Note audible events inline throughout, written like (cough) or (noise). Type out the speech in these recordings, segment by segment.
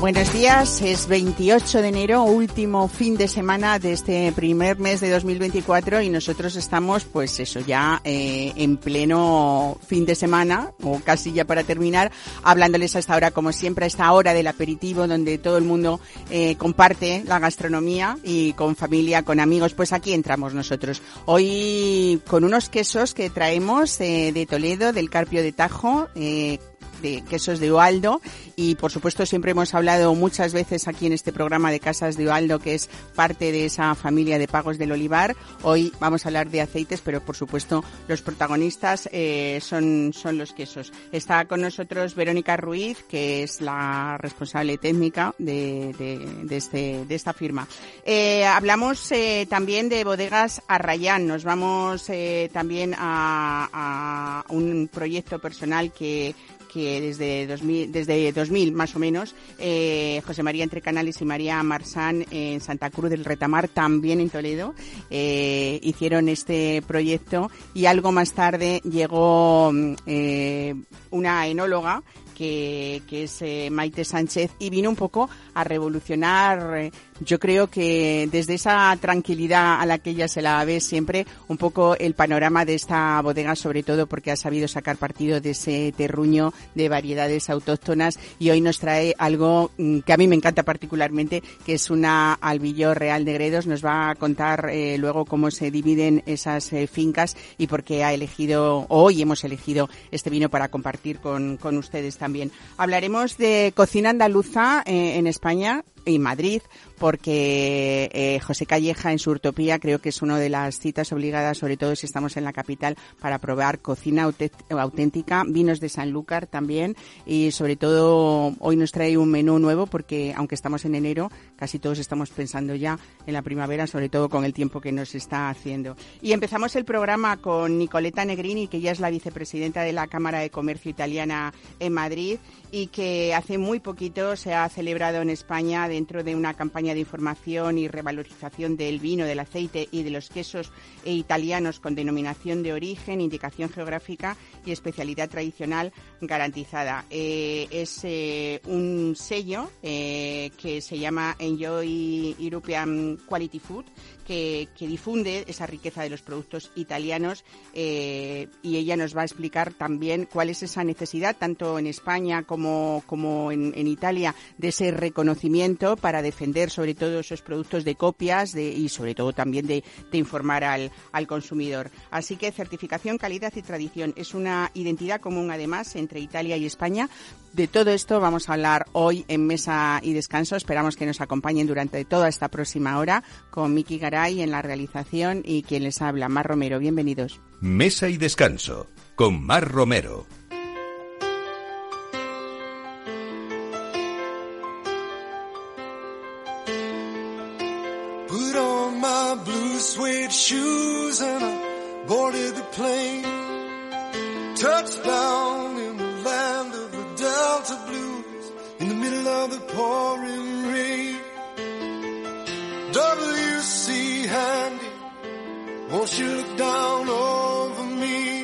Buenos días, es 28 de enero, último fin de semana de este primer mes de 2024 y nosotros estamos, pues eso, ya eh, en pleno fin de semana o casi ya para terminar, hablándoles a esta hora, como siempre, a esta hora del aperitivo donde todo el mundo eh, comparte la gastronomía y con familia, con amigos, pues aquí entramos nosotros. Hoy con unos quesos que traemos eh, de Toledo, del Carpio de Tajo, eh, de quesos de Ualdo y por supuesto siempre hemos hablado muchas veces aquí en este programa de Casas de Ualdo que es parte de esa familia de pagos del olivar. Hoy vamos a hablar de aceites pero por supuesto los protagonistas eh, son, son los quesos. Está con nosotros Verónica Ruiz que es la responsable técnica de, de, este, de esta firma. Eh, hablamos eh, también de bodegas Arrayán. Nos vamos también a, a un proyecto personal que que desde 2000, desde 2000 más o menos, eh, José María Entre Canales y María Marsán en Santa Cruz del Retamar, también en Toledo, eh, hicieron este proyecto. Y algo más tarde llegó eh, una enóloga que, que es Maite Sánchez y vino un poco a revolucionar, yo creo que desde esa tranquilidad a la que ella se la ve siempre, un poco el panorama de esta bodega, sobre todo porque ha sabido sacar partido de ese terruño de variedades autóctonas y hoy nos trae algo mm, que a mí me encanta particularmente, que es una albillo real de Gredos. Nos va a contar eh, luego cómo se dividen esas eh, fincas y por qué ha elegido, hoy hemos elegido este vino para compartir con, con ustedes también. Hablaremos de cocina andaluza eh, en España y Madrid, porque eh, José Calleja en su Utopía creo que es una de las citas obligadas, sobre todo si estamos en la capital, para probar cocina auténtica, vinos de Sanlúcar también y sobre todo hoy nos trae un menú nuevo porque aunque estamos en enero, casi todos estamos pensando ya en la primavera, sobre todo con el tiempo que nos está haciendo. Y empezamos el programa con Nicoleta Negrini, que ya es la vicepresidenta de la Cámara de Comercio Italiana en Madrid y que hace muy poquito se ha celebrado en España dentro de una campaña de información y revalorización del vino, del aceite y de los quesos italianos con denominación de origen, indicación geográfica y especialidad tradicional garantizada. Eh, es eh, un sello eh, que se llama Enjoy European Quality Food que, difunde esa riqueza de los productos italianos eh, y ella nos va a explicar también cuál es esa necesidad, tanto en España como, como en, en Italia, de ese reconocimiento para defender sobre todo esos productos de copias y sobre todo también de, de informar al, al consumidor. Así que certificación, calidad y tradición es una identidad común además entre Italia y España. De todo esto vamos a hablar hoy en Mesa y Descanso. Esperamos que nos acompañen durante toda esta próxima hora con Miki Garay en la realización y quien les habla, Mar Romero. Bienvenidos. Mesa y Descanso con Mar Romero. Put on my blue suede shoes and I boarded the plane. Touchdown the pouring rain. W.C. Handy, won't you look down over me?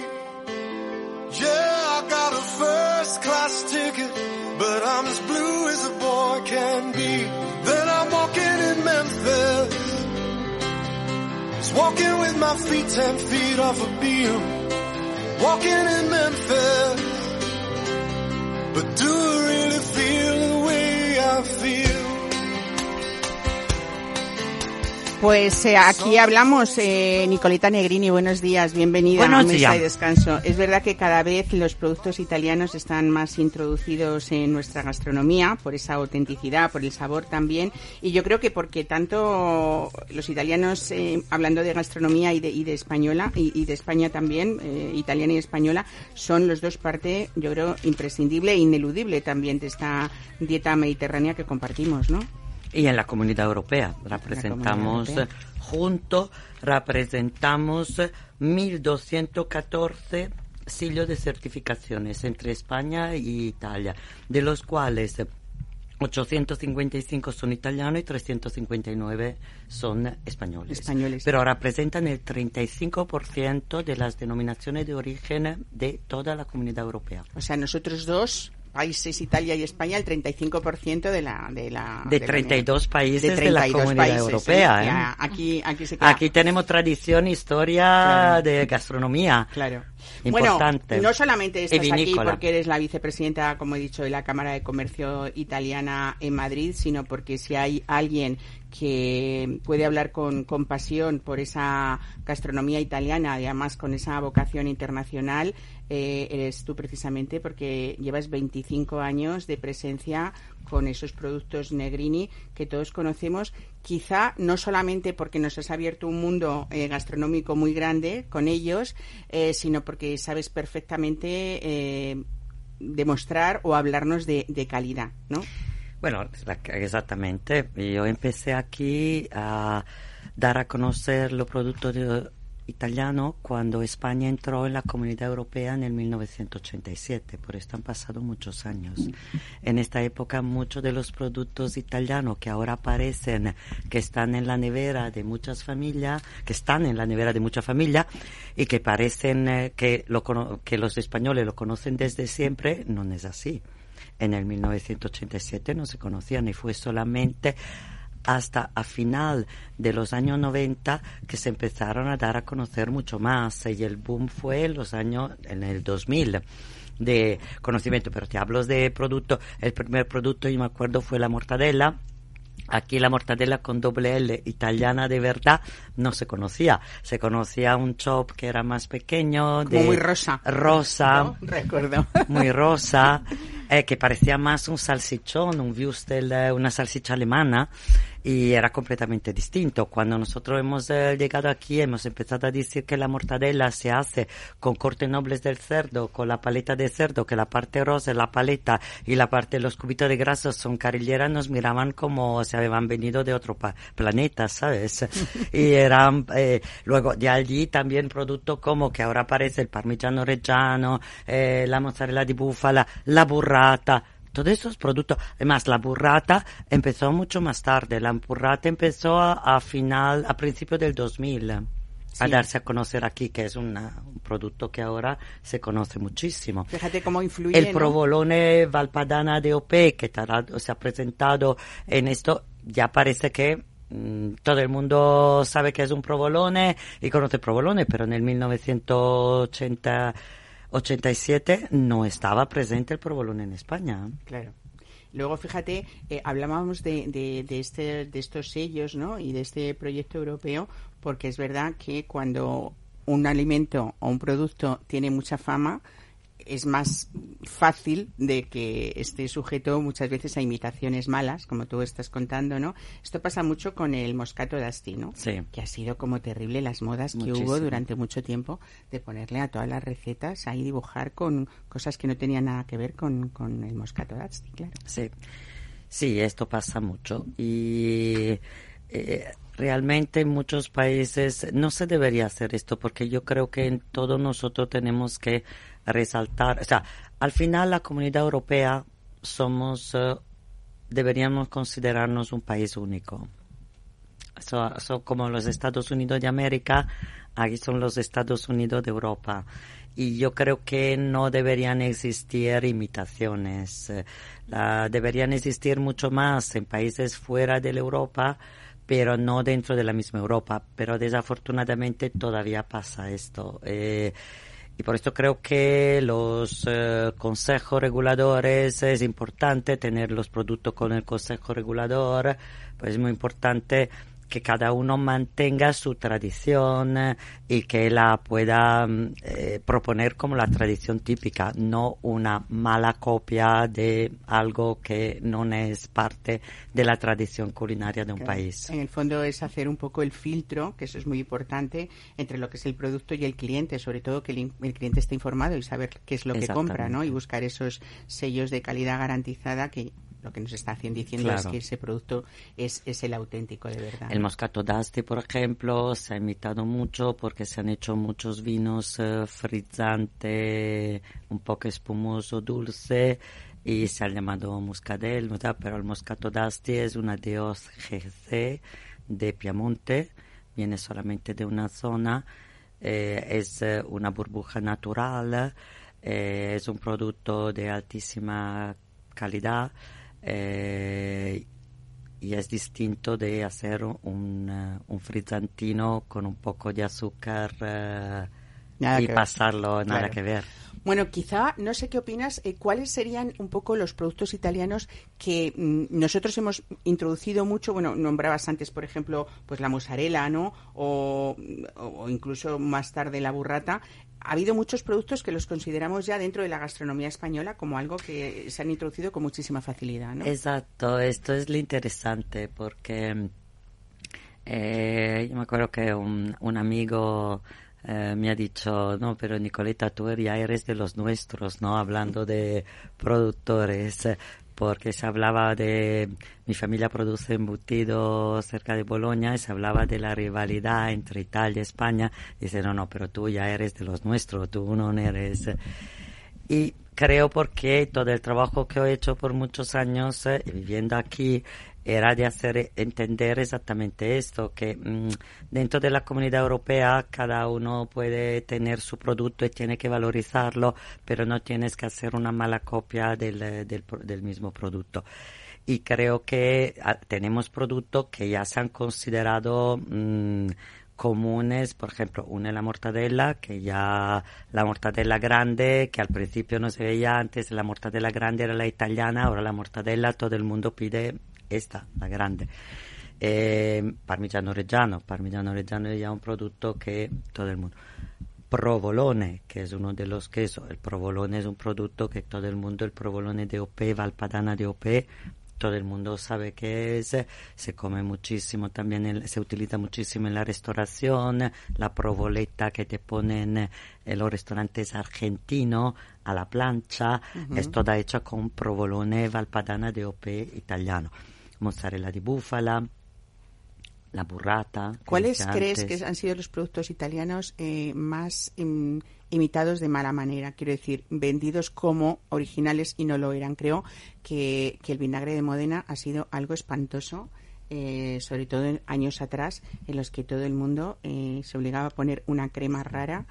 Yeah, I got a first class ticket, but I'm as blue as a boy can be. Then I'm walking in Memphis, just walking with my feet ten feet off a beam. Walking in Memphis, but do I feel? Pues eh, aquí hablamos, eh, Nicoleta Negrini, buenos días, bienvenida Buenos a Mesa días. y Descanso. Es verdad que cada vez los productos italianos están más introducidos en nuestra gastronomía, por esa autenticidad, por el sabor también, y yo creo que porque tanto los italianos, eh, hablando de gastronomía y de, y de española, y, y de España también, eh, italiana y española, son los dos parte, yo creo, imprescindible e ineludible también de esta dieta mediterránea que compartimos, ¿no? Y en la comunidad europea representamos Europea. eh, juntos representamos eh, 1214 sellos de certificaciones entre España y Italia, de los cuales eh, 855 son italianos y 359 son españoles. Españoles. Pero representan el 35% de las denominaciones de origen de toda la comunidad europea. O sea, nosotros dos países, Italia y España, el 35% de la... De, la, de 32 países de, la comunidad europea. ¿eh? aquí, aquí, se queda. aquí tenemos tradición, historia de gastronomía. Claro. Importante. Bueno, no solamente estás aquí porque eres la vicepresidenta, como he dicho, de la Cámara de Comercio Italiana en Madrid, sino porque si hay alguien que puede hablar con, con pasión por esa gastronomía italiana y además con esa vocación internacional, eh, eres tú precisamente porque llevas 25 años de presencia con esos productos Negrini que todos conocemos, quizá no solamente porque nos has abierto un mundo eh, gastronómico muy grande con ellos, eh, sino porque sabes perfectamente demostrar o hablarnos de, de calidad, ¿no? Bueno, exactamente. Yo empecé aquí a dar a conocer los productos de, italiano cuando España entró en la Comunidad Europea en el 1987, por esto han pasado muchos años. En esta época muchos de los productos italianos que ahora aparecen, que están en la nevera de muchas familias, que están en la nevera de muchas familias y que parecen eh, que, lo, que los españoles lo conocen desde siempre, no es así. En el 1987 no se conocían y fue solamente hasta a final de los años 90 que se empezaron a dar a conocer mucho más y el boom fue en los años en el 2000 de conocimiento, pero te hablo de producto, el primer producto yo me acuerdo fue la mortadela Aquí la mortadela con doble L italiana de verdad no se conocía. Se conocía un chop que era más pequeño. de muy rosa. Rosa. Recuerdo. (laughs) Muy rosa. Eh, que parecía más un salsichón, un Würstel, eh, una salsicha alemana y era completamente distinto. Cuando nosotros hemos eh, llegado aquí hemos empezado a decir que la mortadela se hace con cortes nobles del cerdo, con la paleta de cerdo, que la parte rosa es la paleta y la parte de los cubitos de grasa son carilleras, nos miraban como si habían venido de otro planeta, ¿sabes? (laughs) y eran, eh, luego de allí también producto como que ahora aparece el parmigiano reggiano, eh, la mozzarella di búfala, la burrata, todos esos productos. Además, la burrata empezó mucho más tarde. La burrata empezó a, final, a principios del 2000. a darse a conocer aquí, que es un producto que ahora se conoce muchísimo. Fíjate cómo influye. El provolone Valpadana de OP, que se ha presentado en esto, ya parece que mm, todo el mundo sabe que es un provolone y conoce provolone, pero en el 1980 87 no estaba presente el provolone en España. Claro. Luego, fíjate, eh, hablábamos de, de, este, de estos sellos ¿no? y de este proyecto europeo, porque es verdad que cuando un alimento o un producto tiene mucha fama, es más fácil de que esté sujeto muchas veces a imitaciones malas, como tú estás contando, ¿no? Esto pasa mucho con el moscato d'Asti, ¿no? Sí. Que ha sido como terrible las modas que hubo durante mucho tiempo de ponerle a todas las recetas ahí dibujar con cosas que no tenían nada que ver con, con el moscato d'Asti, claro. Sí. Sí, esto pasa mucho y eh, realmente en muchos países no se debería hacer esto porque yo creo que en todos nosotros tenemos que resaltar, o sea, al final la comunidad europea somos, eh, deberíamos considerarnos un país único. Son como los Estados Unidos de América, aquí son los Estados Unidos de Europa. Y yo creo que no deberían existir imitaciones. Eh, deberían existir mucho más en países fuera de la Europa, pero no dentro de la misma Europa. Pero desafortunadamente todavía pasa esto. Eh, y por esto creo que los eh, consejos reguladores es importante tener los productos con el consejo regulador, pues es muy importante que cada uno mantenga su tradición eh, y que la pueda mm, eh, proponer como la tradición típica, no una mala copia de algo que no es parte de la tradición culinaria de un país. En el fondo es hacer un poco el filtro, que eso es muy importante, entre lo que es el producto y el cliente, sobre todo que el, el cliente esté informado y saber qué es lo que compra, ¿no? Y buscar esos sellos de calidad garantizada que lo que nos está diciendo es que ese producto es, es el auténtico de verdad. El Moscato d'Asti, por ejemplo, se ha imitado mucho porque se han hecho muchos vinos uh, frizzante, un poco espumoso, dulce, y se ha llamado Muscadel, pero el Moscato d'Asti es una Dios GC de Piamonte, viene solamente de una zona, eh, es eh, una burbuja natural, eh, es un producto de altísima calidad y es distinto de hacer un, un frizzantino con un poco de azúcar y pasarlo, nada que ver. Bueno, quizá, no sé qué opinas, eh, ¿cuáles serían un poco los productos italianos que mm, nosotros hemos introducido mucho? Bueno, nombrabas antes, por ejemplo, pues la mozzarella, ¿no? O, incluso más tarde la burrata. Ha habido muchos productos que los consideramos ya dentro de la gastronomía española como algo que se han introducido con muchísima facilidad, ¿no? Exacto, esto es lo interesante porque eh, yo me acuerdo que un, un amigo eh, me ha dicho, no, pero Nicoleta, tú ya eres de los nuestros, ¿no? Hablando de productores, porque se hablaba de, mi familia produce embutido cerca de Bolonia y se hablaba de la rivalidad entre Italia y España. Dice, no, no, pero tú ya eres de los nuestros, tú no eres. Y creo porque todo el trabajo que he hecho por muchos años eh, viviendo aquí era de hacer entender exactamente esto, que mm, dentro de la comunidad europea cada uno puede tener su producto y tiene que valorizarlo, pero no tienes que hacer una mala copia del, del, mismo producto. Y creo que ah, tenemos productos que ya se han considerado mm, comunes, por ejemplo, una es la mortadela, que ya la mortadela grande, que al principio no se veía antes, la mortadela grande era la italiana, ahora la mortadela todo el mundo pide esta, la grande. Eh, parmigiano reggiano, parmigiano reggiano es ya un producto que todo el mundo. Provolone, que es uno de los quesos. El provolone es un producto que todo el mundo, el provolone de OP, Valpadana de OP, todo el mundo sabe que es, se come muchísimo también, se utiliza muchísimo en la restauración, la provoleta que te ponen en los restaurantes argentinos a la plancha, es toda hecha con provolone valpadana de OP italiano mozzarella di búfala, la burrata. ¿Cuáles crees que han sido los productos italianos eh, más imitados de mala manera? Quiero decir, vendidos como originales y no lo eran. Creo que, el vinagre de Modena ha sido algo espantoso. Eh, sobre todo en años atrás, en los que todo el mundo eh, se obligaba a poner una crema rara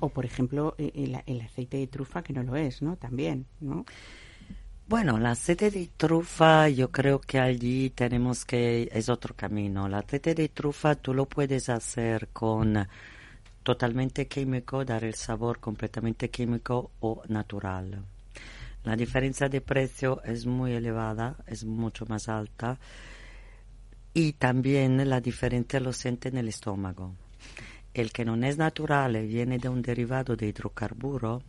o, por ejemplo, el, el, aceite de trufa, que no lo es, ¿no? También, ¿no? Bueno, la aceite de trufa, yo creo que allí tenemos que, es otro camino. La aceite de trufa tú lo puedes hacer con totalmente químico, dar el sabor completamente químico o natural. La diferencia de precio es muy elevada, es mucho más alta y también la diferencia lo siente en el estómago. El que no es natural viene de un derivado de hidrocarburo,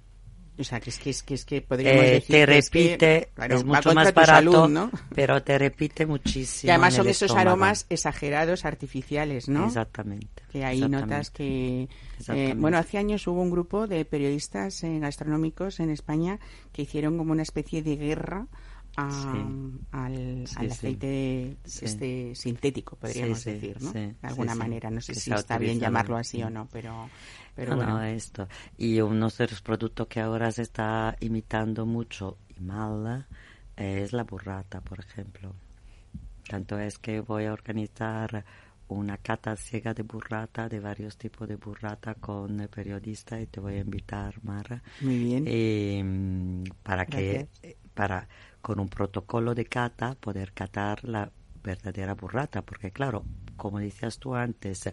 o sea, que es que, es que, es que podríamos eh, decir te repite, es, mucho más barato, ¿no? pero te repite muchísimo. Y además son esos aromas exagerados, artificiales, ¿no? Exactamente. Que ahí notas que... Eh, bueno, hace años hubo un grupo de periodistas eh, gastronómicos en España que hicieron como una especie de guerra al, aceite este sintético, podríamos decir, ¿no? de alguna manera. No sé si está bien llamarlo así o no, pero, pero bueno. esto. Y uno de los productos que ahora se está imitando mucho y mal es la burrata, por ejemplo. Tanto es que voy a organizar una cata ciega de burrata, de varios tipos de burrata con periodistas y te voy a invitar, Mara. Muy bien. Em, para que, para con un protocolo de cata poder catar la verdadera burrata, porque claro, como decías tú antes,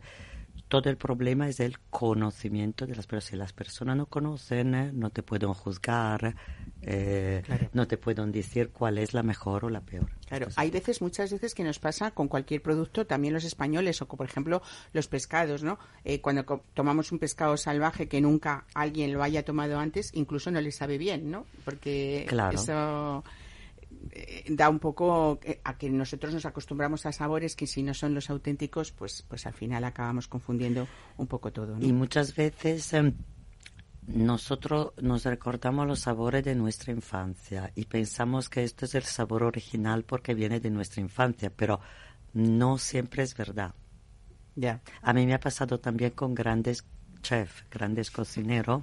todo el problema es el conocimiento de las personas. Si las personas no conocen, no te pueden juzgar, eh, no te pueden decir cuál es la mejor o la peor. Claro, hay veces, muchas veces que nos pasa con cualquier producto, también los españoles o por ejemplo los pescados, ¿no? Eh, cuando tomamos un pescado salvaje que nunca alguien lo haya tomado antes, incluso no le sabe bien, ¿no? Porque eso eh, da un poco eh, a que nosotros nos acostumbramos a sabores que si no son los auténticos, pues, pues al final acabamos confundiendo un poco todo. Y muchas veces em, nosotros nos recordamos los sabores de nuestra infancia y pensamos que esto es el sabor original porque viene de nuestra infancia, pero no siempre es verdad. Ya. A mí me ha pasado también con grandes chefs, grandes cocineros,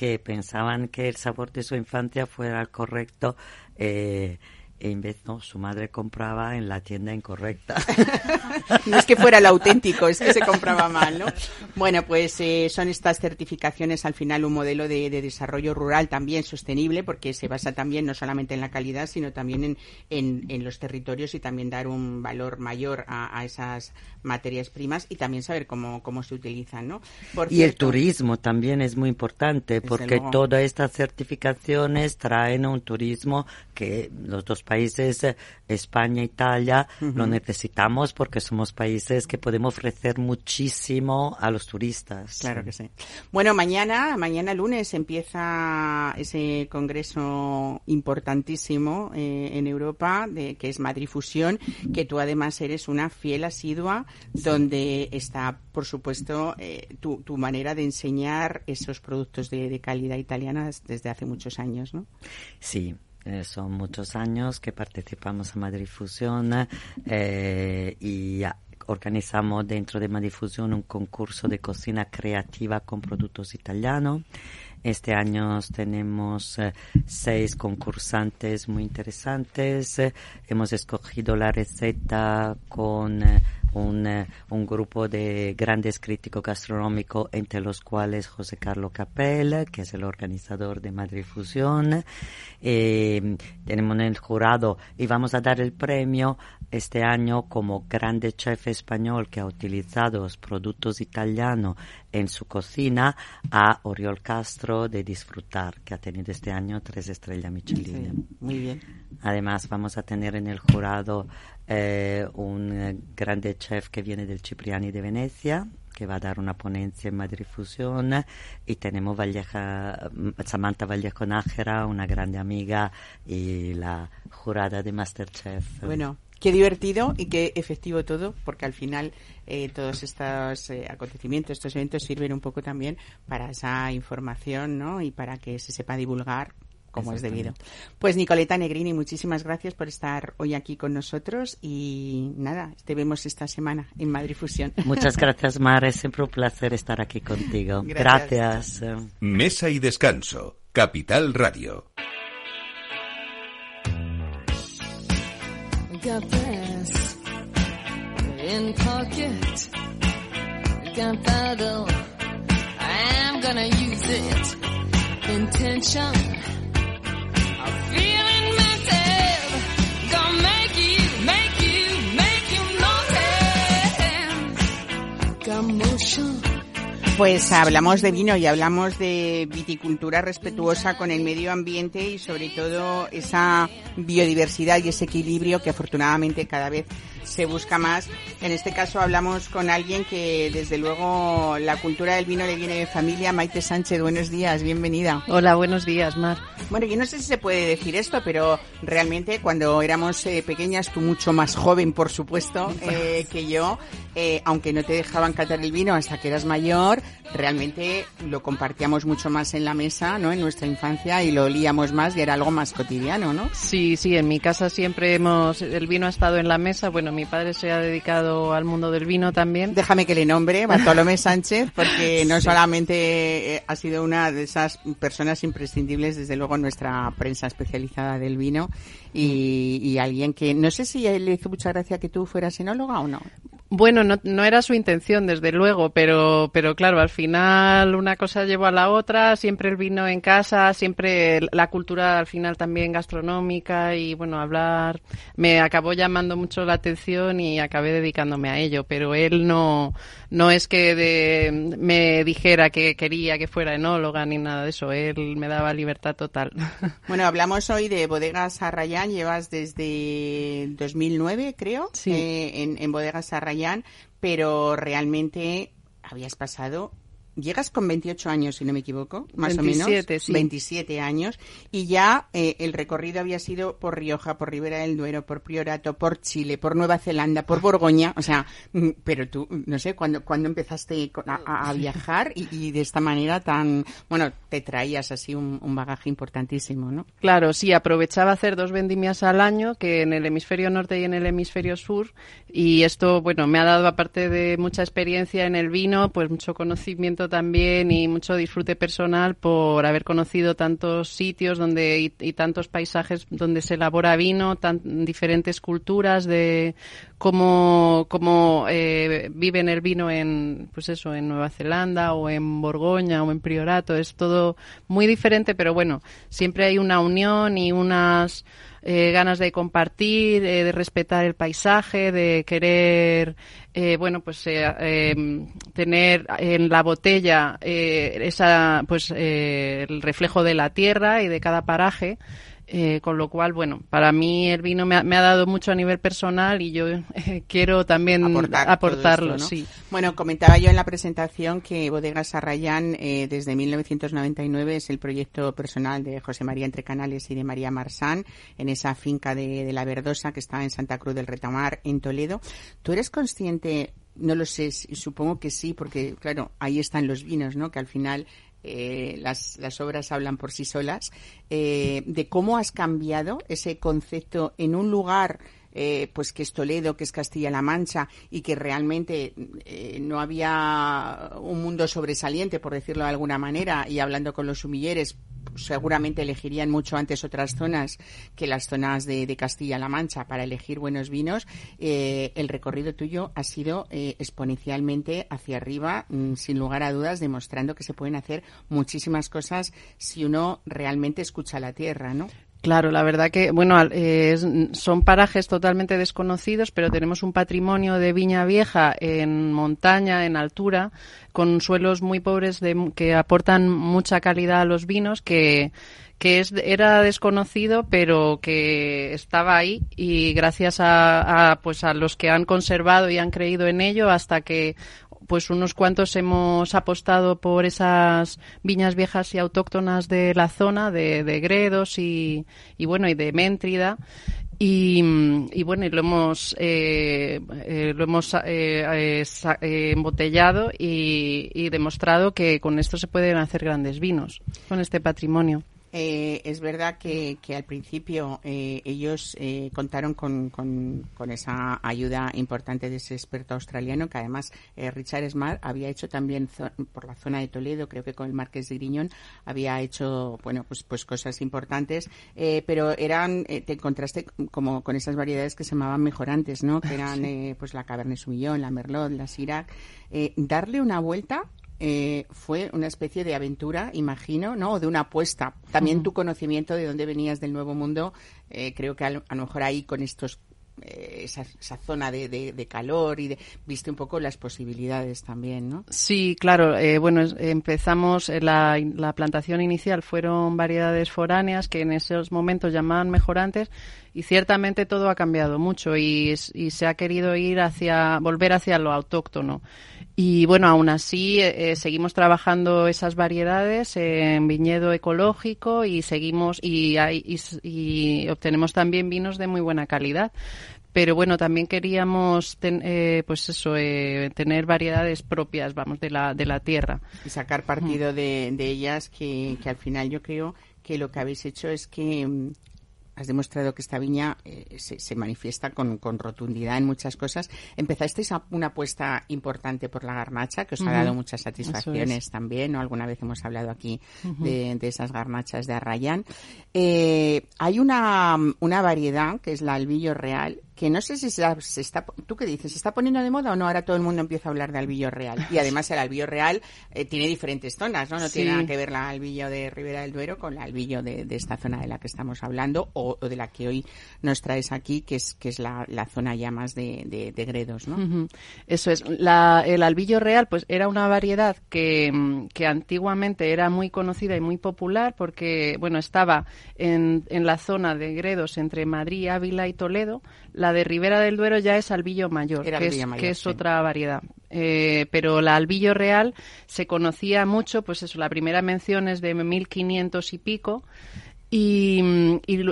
que pensaban que el sabor de su infancia fuera el correcto. Eh, e en vez no, su madre compraba en la tienda incorrecta. (laughs) no es que fuera el auténtico, es que se compraba mal, ¿no? Bueno, pues eh, son estas certificaciones al final un modelo de, desarrollo rural también sostenible, porque se basa también no solamente en la calidad, sino también en, en, los territorios y también dar un valor mayor a, esas materias primas y también saber cómo, cómo se utilizan, ¿no? y el turismo también es muy importante, porque todas estas certificaciones traen un turismo que los dos países, eh, España, Italia, lo necesitamos porque somos países que podemos ofrecer muchísimo a los turistas. Claro que sí. Bueno, mañana, mañana lunes empieza ese congreso importantísimo eh, en Europa, de, que es Madrid Fusión, que tú además eres una fiel asidua, donde está, por supuesto, eh, tu, tu, manera de enseñar esos productos de, de calidad italiana desde hace muchos años, ¿no? Sí, eh, son muchos años que participamos en Madrid Fusión eh, y organizamos dentro de Madrid Fusión un concurso de cocina creativa con productos italianos. Este año tenemos eh, seis concursantes muy interesantes. hemos escogido la receta con un, un, grupo de grandes críticos gastronómicos, entre los cuales José Carlos Capel, que es el organizador de Madrid Fusión. Eh, tenemos en el jurado y vamos a dar el premio este año como grande chef español que ha utilizado los productos italianos en su cocina a Oriol Castro de Disfrutar, que ha tenido este año tres estrellas Michelin. muy bien. Además vamos a tener en el jurado eh, un eh, grande chef que viene del Cipriani de Venecia, que va a dar una ponencia en Madrid Fusión y tenemos Valleja, Samantha Vallejo Nájera, una grande amiga y la jurada de Masterchef. Bueno, qué divertido y qué efectivo todo, porque al final eh, todos estos acontecimientos, estos eventos sirven un poco también para esa información, ¿no? Y para que se sepa divulgar como es debido. Pues Nicoleta Negrini, muchísimas gracias por estar hoy aquí con nosotros y nada, te vemos esta semana en Madrid Fusión. (laughs) Muchas gracias, Mar, es siempre un placer estar aquí contigo. Gracias. Mesa y descanso, Capital Radio. Motion. Pues hablamos de vino y hablamos de viticultura respetuosa con el medio ambiente y sobre todo esa biodiversidad y ese equilibrio que afortunadamente cada vez se busca más. En este caso hablamos con alguien que desde luego la cultura del vino le viene de familia. Maite Sánchez, buenos días, bienvenida. Hola, buenos días, Mar. Bueno, yo no sé si se puede decir esto, pero realmente cuando éramos eh, pequeñas, tú mucho más joven, por supuesto, eh, (laughs) que yo, eh, aunque no te dejaban catar el vino hasta que eras mayor, realmente lo compartíamos mucho más en la mesa, ¿no? En nuestra infancia y lo olíamos más y era algo más cotidiano, ¿no? Sí, sí, en mi casa siempre hemos, el vino ha estado en la mesa. Bueno, mi padre se ha dedicado al mundo del vino también. Déjame que le nombre, Bartolomé (laughs) Sánchez, porque no solamente eh, ha sido una de esas personas imprescindibles, desde luego, en nuestra prensa especializada del vino y, y alguien que, no sé si le hizo mucha gracia que tú fueras enóloga o no. Bueno, no, no era su intención, desde luego, pero, pero claro, al final una cosa llevó a la otra, siempre el vino en casa, siempre la cultura al final también gastronómica y bueno, hablar me acabó llamando mucho la atención y acabé dedicándome a ello, pero él no, no es que de, me dijera que quería que fuera enóloga ni nada de eso, él me daba libertad total. (laughs) Bueno, hablamos hoy de Bodegas Arrayán, llevas desde 2009, creo, eh, en, en Bodegas Arrayán, pero realmente habías pasado llegas con 28 años, si no me equivoco, más o menos. Sí. 27 años. Y ya eh, el recorrido había sido por Rioja, por Ribera del Duero, por Priorato, por Chile, por Nueva Zelanda, por Borgoña. O sea, mm, pero tú, no sé, cuando cuando empezaste a, viajar y, de esta manera tan, bueno, te traías así un, bagaje importantísimo, ¿no? Claro, sí, aprovechaba hacer dos vendimias al año, que en el hemisferio norte y en el hemisferio sur. Y esto, bueno, me ha dado, aparte de mucha experiencia en el vino, pues mucho conocimiento también y mucho disfrute personal por haber conocido tantos sitios donde y, tantos paisajes donde se elabora vino, tan diferentes culturas de cómo, cómo eh, viven el vino en, pues eso, en Nueva Zelanda o en Borgoña o en Priorato. Es todo muy diferente, pero bueno, siempre hay una unión y unas eh, ganas de compartir, eh, de respetar el paisaje, de querer, eh, bueno, pues tener en la botella esa, pues el reflejo de la tierra y de cada paraje. Eh, con lo cual, bueno, para mí el vino me ha, dado mucho a nivel personal y yo eh, quiero también aportarlo. sí. Bueno, comentaba yo en la presentación que Bodegas Arrayán eh, desde 1999 es el proyecto personal de José María Entre Canales y de María Marsán en esa finca de, de La Verdosa que está en Santa Cruz del Retamar, en Toledo. ¿Tú eres consciente no lo sé, supongo que sí, porque claro, ahí están los vinos, ¿no? Que al final eh, las, las, obras hablan por sí solas, eh, de cómo has cambiado ese concepto en un lugar eh, pues que es Toledo, que es Castilla-La Mancha y que realmente no había un mundo sobresaliente, por decirlo de alguna manera, y hablando con los humilleres, seguramente elegirían mucho antes otras zonas que las zonas de, Castilla-La Mancha para elegir buenos vinos. Eh, el recorrido tuyo ha sido eh, exponencialmente hacia arriba, mm, sin lugar a dudas, demostrando que se pueden hacer muchísimas cosas si uno realmente escucha la tierra, ¿no? Claro, la verdad que, bueno, son parajes totalmente desconocidos, pero tenemos un patrimonio de viña vieja en montaña, en altura, con suelos muy pobres de, que aportan mucha calidad a los vinos, que, que es, era desconocido, pero que estaba ahí y gracias a, pues a los que han conservado y han creído en ello hasta que pues unos cuantos hemos apostado por esas viñas viejas y autóctonas de la zona, de, Gredos y, bueno, y de Méntrida. Y, bueno, y lo hemos, eh, eh, lo hemos eh, embotellado y demostrado que con esto se pueden hacer grandes vinos, con este patrimonio. Eh, es verdad que, al principio eh, ellos eh, contaron con, con, esa ayuda importante de ese experto australiano, que además Richard Smart había hecho también por la zona de Toledo, creo que con el Marqués de Griñón, había hecho bueno pues pues cosas importantes, pero eran te encontraste como con esas variedades que se llamaban mejorantes, ¿no? Que (laughs) eran pues la Cabernet Sauvignon, la Merlot, la Syrah. darle una vuelta eh, fue una especie de aventura, imagino, ¿no? O de una apuesta. También tu conocimiento de dónde venías del Nuevo Mundo, eh, creo que a lo, mejor ahí con estos eh, esa, zona de, de, calor y de, viste un poco las posibilidades también, ¿no? Sí, claro. bueno, empezamos, la, la plantación inicial fueron variedades foráneas que en esos momentos llamaban mejorantes y ciertamente todo ha cambiado mucho y, y se ha querido ir hacia, volver hacia lo autóctono. Y bueno, aún así eh, eh, seguimos trabajando esas variedades en viñedo ecológico y seguimos y, hay, y, obtenemos también vinos de muy buena calidad. Pero bueno, también queríamos, eh, pues eso, tener variedades propias, vamos, de la, de la tierra. Y sacar partido de, de ellas, que, que al final yo creo que lo que habéis hecho es que mm, has demostrado que esta viña eh, se, manifiesta con, rotundidad en muchas cosas. Empezasteis una apuesta importante por la garnacha, que os ha dado muchas satisfacciones también, ¿no? Alguna vez hemos hablado aquí de, esas garnachas de Arrayán. Eh, hay una, una variedad, que es la albillo real, que no sé si se, está, ¿tú qué dices? ¿Se está poniendo de moda o no? Ahora todo el mundo empieza a hablar de albillo real. Y además el albillo real eh, tiene diferentes zonas, ¿no? No tiene nada que ver la albillo de Ribera del Duero con la albillo de, esta zona de la que estamos hablando o, de la que hoy nos traes aquí, que es, que es la, zona ya más de, Gredos, ¿no? Eso es. el albillo real, pues era una variedad que, que antiguamente era muy conocida y muy popular porque, bueno, estaba en, en la zona de Gredos entre Madrid, Ávila y Toledo. La de Ribera del Duero ya es albillo mayor, que, es, otra variedad. Eh, pero la albillo real se conocía mucho, pues eso, la primera mención es de 1500 y pico. Y,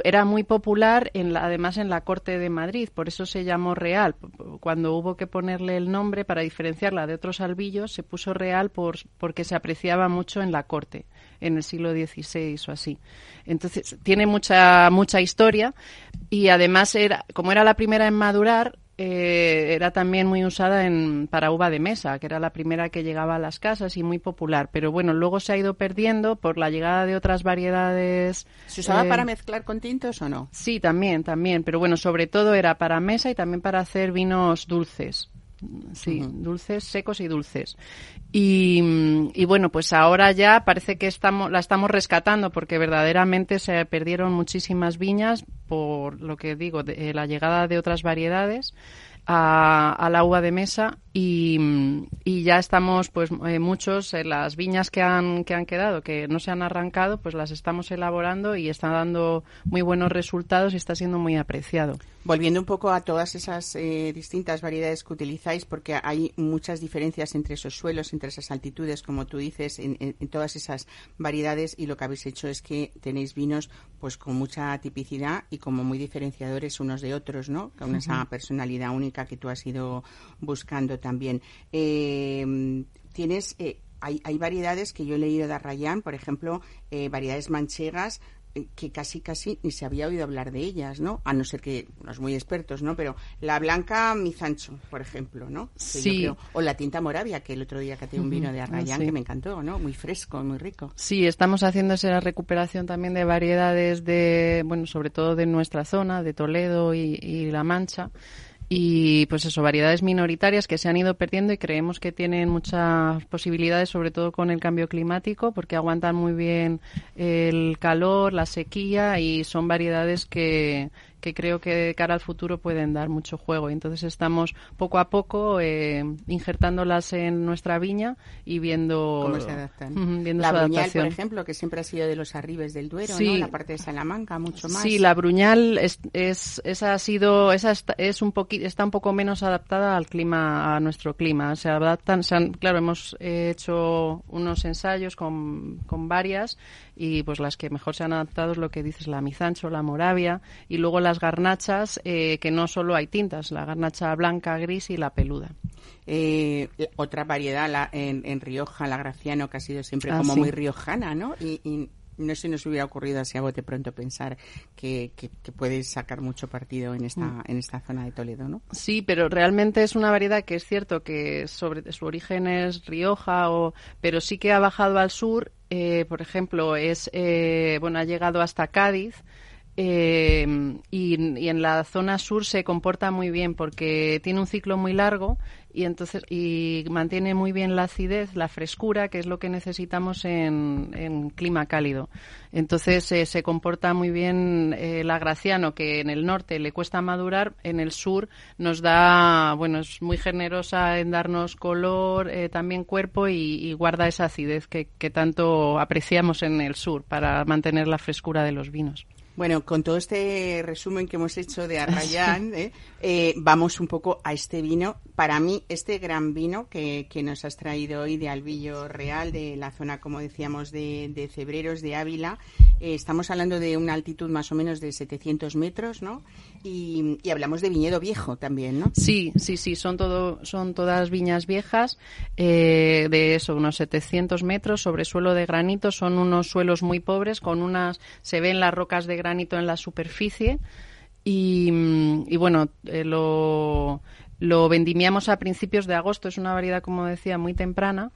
era muy popular en además en la corte de Madrid, por eso se llamó real. Cuando hubo que ponerle el nombre para diferenciarla de otros albillos, se puso real por, porque se apreciaba mucho en la corte en el siglo XVI o así. Entonces, tiene mucha, mucha historia y además, era, como era la primera en madurar, eh, era también muy usada en, para uva de mesa, que era la primera que llegaba a las casas y muy popular. Pero bueno, luego se ha ido perdiendo por la llegada de otras variedades. ¿Se usaba eh, para mezclar con tintos o no? Sí, también, también. Pero bueno, sobre todo era para mesa y también para hacer vinos dulces. Sí, dulces, secos y dulces. Y, y, bueno, pues ahora ya parece que estamos, la estamos rescatando porque verdaderamente se perdieron muchísimas viñas por lo que digo, de, la llegada de otras variedades a, a la uva de mesa y, y, ya estamos pues eh, muchos en las viñas que han que han quedado que no se han arrancado pues las estamos elaborando y está dando muy buenos resultados y está siendo muy apreciado volviendo un poco a todas esas eh, distintas variedades que utilizáis porque hay muchas diferencias entre esos suelos entre esas altitudes como tú dices en, en, en todas esas variedades y lo que habéis hecho es que tenéis vinos pues con mucha tipicidad y como muy diferenciadores unos de otros no con uh -huh. esa personalidad única que tú has ido buscando también. Eh, tienes, eh, hay, hay, variedades que yo he leído de Arrayán, por ejemplo, eh, variedades manchegas eh, que casi casi ni se había oído hablar de ellas, ¿no? A no ser que los muy expertos, ¿no? Pero la blanca Mizancho, por ejemplo, ¿no? Que sí. Creo, o la tinta Moravia, que el otro día caté un vino de Arrayán uh -huh. que me encantó, ¿no? Muy fresco, muy rico. Sí, estamos haciendo esa recuperación también de variedades de, bueno, sobre todo de nuestra zona, de Toledo y, y La Mancha y pues eso, variedades minoritarias que se han ido perdiendo y creemos que tienen muchas posibilidades, sobre todo con el cambio climático, porque aguantan muy bien el calor, la sequía y son variedades que, que creo que de cara al futuro pueden dar mucho juego. Y entonces estamos poco a poco eh, injertándolas en nuestra viña y viendo cómo se adaptan. Uh, viendo la su bruñal, adaptación. por ejemplo, que siempre ha sido de los arribes del Duero, sí. ¿no? La parte de Salamanca, mucho más. Sí, la bruñal es, es esa ha sido esa está, es un poquito está un poco menos adaptada al clima a nuestro clima. Se adaptan, se han, claro, hemos hecho unos ensayos con, con varias y pues las que mejor se han adaptado es lo que dices la Mizancho, la Moravia y luego las garnachas eh, que no solo hay tintas, la garnacha blanca, gris y la peluda. Eh, otra variedad la, en, en, Rioja, la Graciano, que ha sido siempre ah, como sí. muy riojana, ¿no? Y, y, no se nos hubiera ocurrido así a bote pronto pensar que, que, que puedes sacar mucho partido en esta, mm. en esta zona de Toledo, ¿no? Sí, pero realmente es una variedad que es cierto que sobre su origen es Rioja, o, pero sí que ha bajado al sur. Eh, por ejemplo, es eh, bueno ha llegado hasta Cádiz. Eh, y, y, en la zona sur se comporta muy bien porque tiene un ciclo muy largo y entonces y mantiene muy bien la acidez, la frescura, que es lo que necesitamos en, clima cálido. Entonces eh, se comporta muy bien eh, la Graciano, que en el norte le cuesta madurar, en el sur nos da, bueno, es muy generosa en darnos color, eh, también cuerpo y, guarda esa acidez que tanto apreciamos en el sur para mantener la frescura de los vinos. Bueno, con todo este resumen que hemos hecho de Arrayán, (laughs) ¿eh? Eh, vamos un poco a este vino. Para mí, este gran vino que, que, nos has traído hoy de Albillo Real, de la zona, como decíamos, de, de Cebreros, de Ávila, eh, estamos hablando de una altitud más o menos de 700 metros, ¿no? Y, hablamos de viñedo viejo también, ¿no? Sí, sí, sí, son, todo, son todas viñas viejas, eh, de eso, unos 700 metros sobre suelo de granito, son unos suelos muy pobres, con unas, se ven las rocas de granito en la superficie, y, y bueno, eh, lo, lo vendimiamos a principios de agosto, es una variedad, como decía, muy temprana,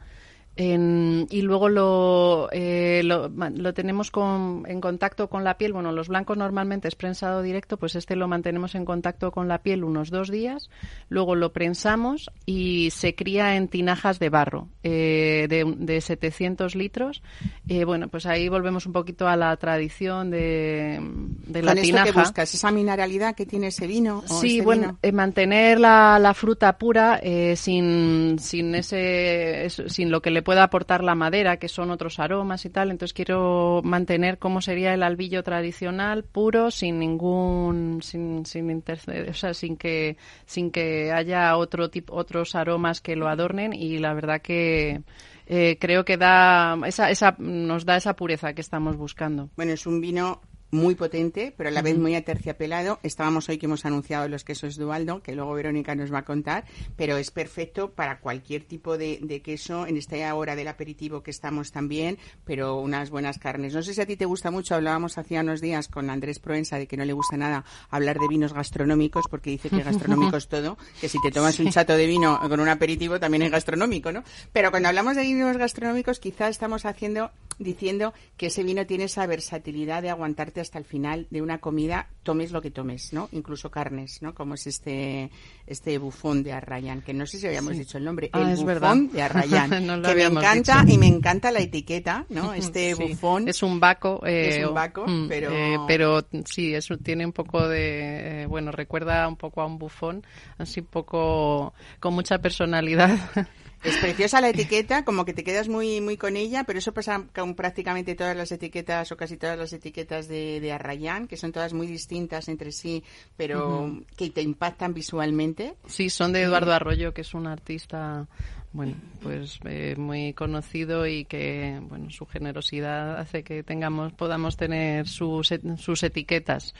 en, y luego lo, eh, lo, lo, tenemos con, en contacto con la piel. Bueno, los blancos normalmente es prensado directo, pues este lo mantenemos en contacto con la piel unos dos días. Luego lo prensamos y se cría en tinajas de barro eh, de, de, 700 litros. Eh, bueno, pues ahí volvemos un poquito a la tradición de, de la ¿Con tinaja. Esto que buscas? ¿Esa mineralidad que tiene ese vino? sí, este bueno, vino? mantener la, la, fruta pura sin, sin, ese, sin lo que le pueda aportar la madera, que son otros aromas y tal. Entonces quiero mantener cómo sería el albillo tradicional, puro, sin ningún, sin, sin o sea, sin que, sin que haya otro tipo, otros aromas que lo adornen. Y la verdad que eh, creo que da esa, esa, nos da esa pureza que estamos buscando. Bueno, es un vino muy potente, pero a la vez muy aterciapelado. Estábamos hoy que hemos anunciado los quesos Dualdo, que luego Verónica nos va a contar, pero es perfecto para cualquier tipo de, queso en esta hora del aperitivo que estamos también, pero unas buenas carnes. No sé si a ti te gusta mucho, hablábamos hace unos días con Andrés Proensa de que no le gusta nada hablar de vinos gastronómicos, porque dice que gastronómico es todo, que si te tomas (laughs) un chato de vino con un aperitivo también es gastronómico, ¿no? Pero cuando hablamos de vinos gastronómicos, quizás estamos haciendo, diciendo que ese vino tiene esa versatilidad de aguantarte hasta el final de una comida, tomes lo que tomes, ¿no? Incluso carnes, ¿no? Como es este este bufón de Arrayán, que no sé si habíamos dicho el nombre, ah, el bufón de Arrayán, (laughs) que me encanta y me encanta la etiqueta, ¿no? (laughs) Este bufón es un baco, eh, es un baco, mm, pero eh, pero sí, eso tiene un poco de, eh, bueno, recuerda un poco a un bufón, así un poco con mucha personalidad. (laughs) Es preciosa la etiqueta, como que te quedas muy muy con ella, pero eso pasa con prácticamente todas las etiquetas o casi todas las etiquetas de, de Arrayán, que son todas muy distintas entre sí, pero que te impactan visualmente. Sí, son de Eduardo Arroyo, que es un artista bueno, pues eh, muy conocido y que, bueno, su generosidad hace que tengamos, podamos tener sus, sus etiquetas.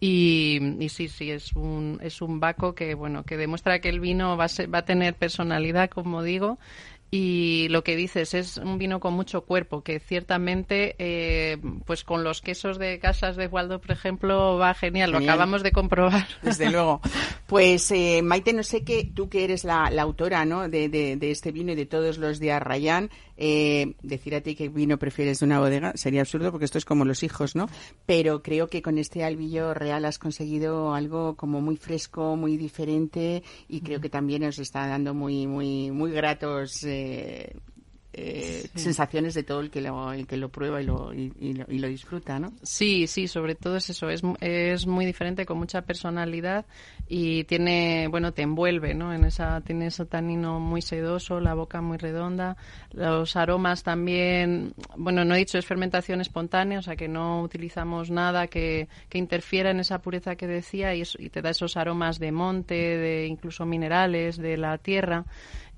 Y, y, sí, sí, es un, es un baco que, bueno, que demuestra que el vino va a, va a tener personalidad, como digo, y lo que dices es un vino con mucho cuerpo que ciertamente eh, pues con los quesos de casas de Waldo por ejemplo va genial, lo acabamos de comprobar. Desde luego. (laughs) Pues eh, Maite no sé que tú que eres la, autora ¿no? de, de, este vino y de todos los de Arrayán eh, decir a ti qué vino prefieres de una bodega sería absurdo porque esto es como los hijos, ¿no? Pero creo que con este albillo real has conseguido algo como muy fresco, muy diferente y creo que también os está dando muy, muy, muy gratos eh, eh, sensaciones de todo el que lo, el que lo prueba y lo, y, lo, disfruta, ¿no? Sí, sí, sobre todo es eso, es, es muy diferente, con mucha personalidad y tiene, bueno, te envuelve, ¿no? En esa, tiene ese tanino muy sedoso, la boca muy redonda, los aromas también, bueno, no he dicho, es fermentación espontánea, o sea que no utilizamos nada que, que interfiera en esa pureza que decía y, y te da esos aromas de monte, de incluso minerales, de la tierra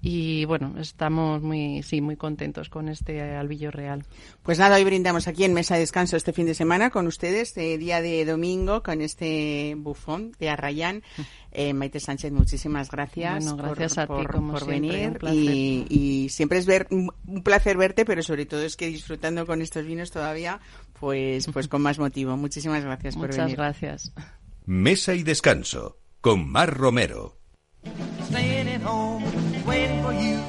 y bueno, estamos muy, sí, muy contentos con este albillo real. Pues nada, hoy brindamos aquí en Mesa de Descanso este fin de semana con ustedes, de día de domingo, con este bufón de Arrayán. Eh, Maite Sánchez, muchísimas gracias, bueno, gracias por, a ti, por venir y, y, siempre es ver un placer verte, pero sobre todo es que disfrutando con estos vinos todavía, pues, pues con más motivo. Muchísimas gracias por venir. Muchas gracias. Mesa y Descanso con Mar Romero. Waiting for you.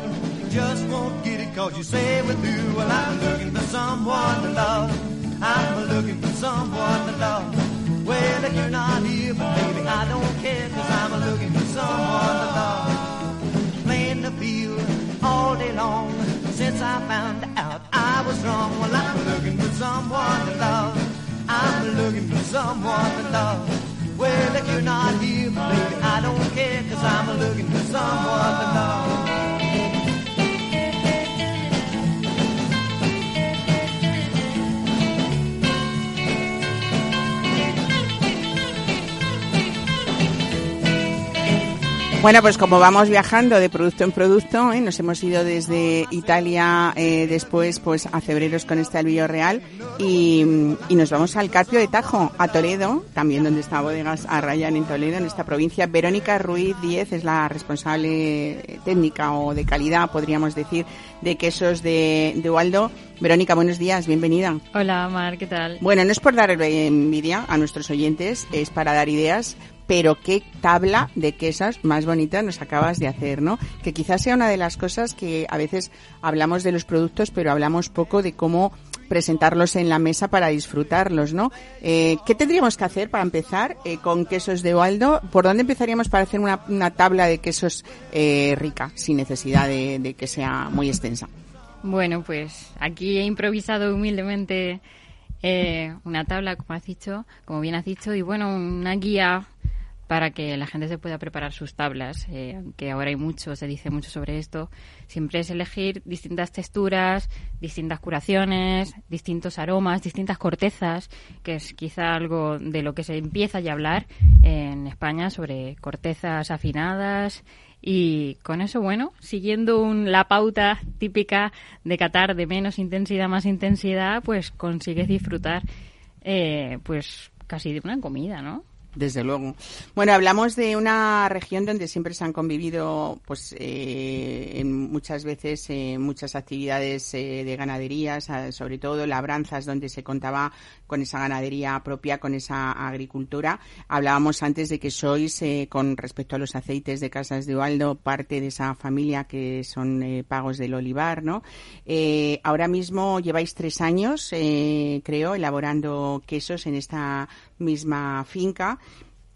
Just won't get it cause you say we're. Well, I'm looking for someone to love. I'm looking for someone to love. Well, if you're not here, but baby, I don't care cause I'm looking for someone to love. Playing the field all day long since I found out I was wrong. Well, I'm looking for someone to love. I'm looking for someone to love. Well, if you're not here, baby, I don't care, cause I'm looking for someone to love. Bueno, pues como vamos viajando de producto en producto, ¿eh? nos hemos ido desde Italia eh, después pues a Febreros con este albillo real y, nos vamos al Carpio de Tajo, a Toledo, también donde está Bodegas Arrayan en Toledo, en esta provincia. Verónica Ruiz Díez es la responsable técnica o de calidad, podríamos decir, de quesos de, de Waldo. Verónica, buenos días, bienvenida. Hola, Mar, ¿qué tal? Bueno, no es por dar envidia a nuestros oyentes, es para dar ideas pero qué tabla de quesos más bonita nos acabas de hacer, ¿no? Que quizás sea una de las cosas que a veces hablamos de los productos, pero hablamos poco de cómo presentarlos en la mesa para disfrutarlos, ¿no? Eh, ¿Qué tendríamos que hacer para empezar eh, con quesos de Waldo? ¿Por dónde empezaríamos para hacer una, tabla de quesos eh, rica, sin necesidad de, de que sea muy extensa? Bueno, pues aquí he improvisado humildemente una tabla, como has dicho, como bien has dicho, y bueno, una guía para que la gente se pueda preparar sus tablas, eh, aunque ahora hay mucho, se dice mucho sobre esto, siempre es elegir distintas texturas, distintas curaciones, distintos aromas, distintas cortezas, que es quizá algo de lo que se empieza ya a hablar en España sobre cortezas afinadas y con eso, bueno, siguiendo la pauta típica de Qatar de menos intensidad, más intensidad, pues consigues disfrutar eh, pues casi de una comida, ¿no? Desde luego. Bueno, hablamos de una región donde siempre se han convivido, pues, eh, en muchas veces eh, muchas actividades eh, de ganadería, sobre todo labranzas, donde se contaba con esa ganadería propia, con esa agricultura. Hablábamos antes de que sois, eh, con respecto a los aceites de Casas de Ubaldo, parte de esa familia que son eh, pagos del olivar, ¿no? Eh, ahora mismo lleváis tres años, creo, elaborando quesos en esta misma finca,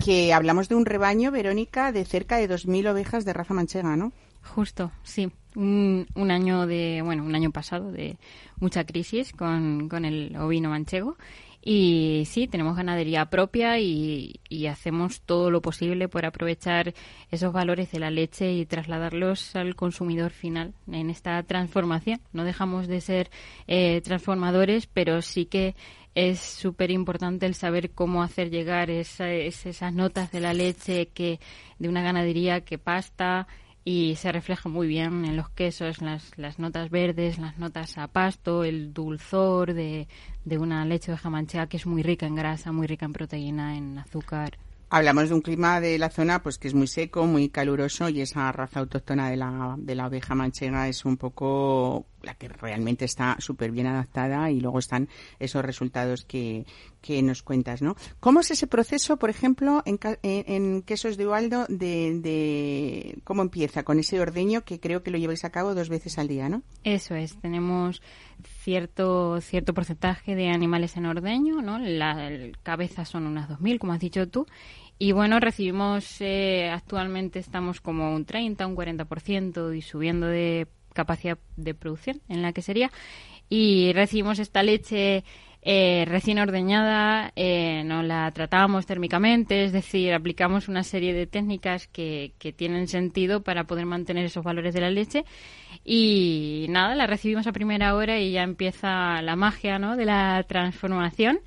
que hablamos de un rebaño, Verónica, de cerca de 2.000 ovejas de raza manchega, ¿no? Justo, sí. Un, un, año de, bueno, un año pasado de mucha crisis con, con el ovino manchego. Y sí, tenemos ganadería propia y, hacemos todo lo posible por aprovechar esos valores de la leche y trasladarlos al consumidor final en esta transformación. No dejamos de ser eh, transformadores, pero sí que es súper importante el saber cómo hacer llegar esa, esas notas de la leche que de una ganadería que pasta y se refleja muy bien en los quesos, las, las notas verdes, las notas a pasto, el dulzor de, de una leche de jamanchea que es muy rica en grasa, muy rica en proteína, en azúcar. Hablamos de un clima de la zona pues que es muy seco, muy caluroso y esa raza autóctona de la, de la oveja manchega es un poco la que realmente está súper bien adaptada y luego están esos resultados que, que nos cuentas, ¿no? ¿Cómo es ese proceso, por ejemplo, en, en, quesos de Ubaldo, de, de, cómo empieza con ese ordeño que creo que lo lleváis a cabo dos veces al día, ¿no? Eso es, tenemos cierto cierto porcentaje de animales en ordeño, ¿no? La, cabeza son unas 2.000, como has dicho tú, y bueno, recibimos, eh, actualmente estamos como un 30, un 40% y subiendo de capacidad de producción en la que sería. Y recibimos esta leche eh, recién ordeñada, eh, no la tratamos térmicamente, es decir, aplicamos una serie de técnicas que, que tienen sentido para poder mantener esos valores de la leche. Y nada, la recibimos a primera hora y ya empieza la magia ¿no? de la transformación.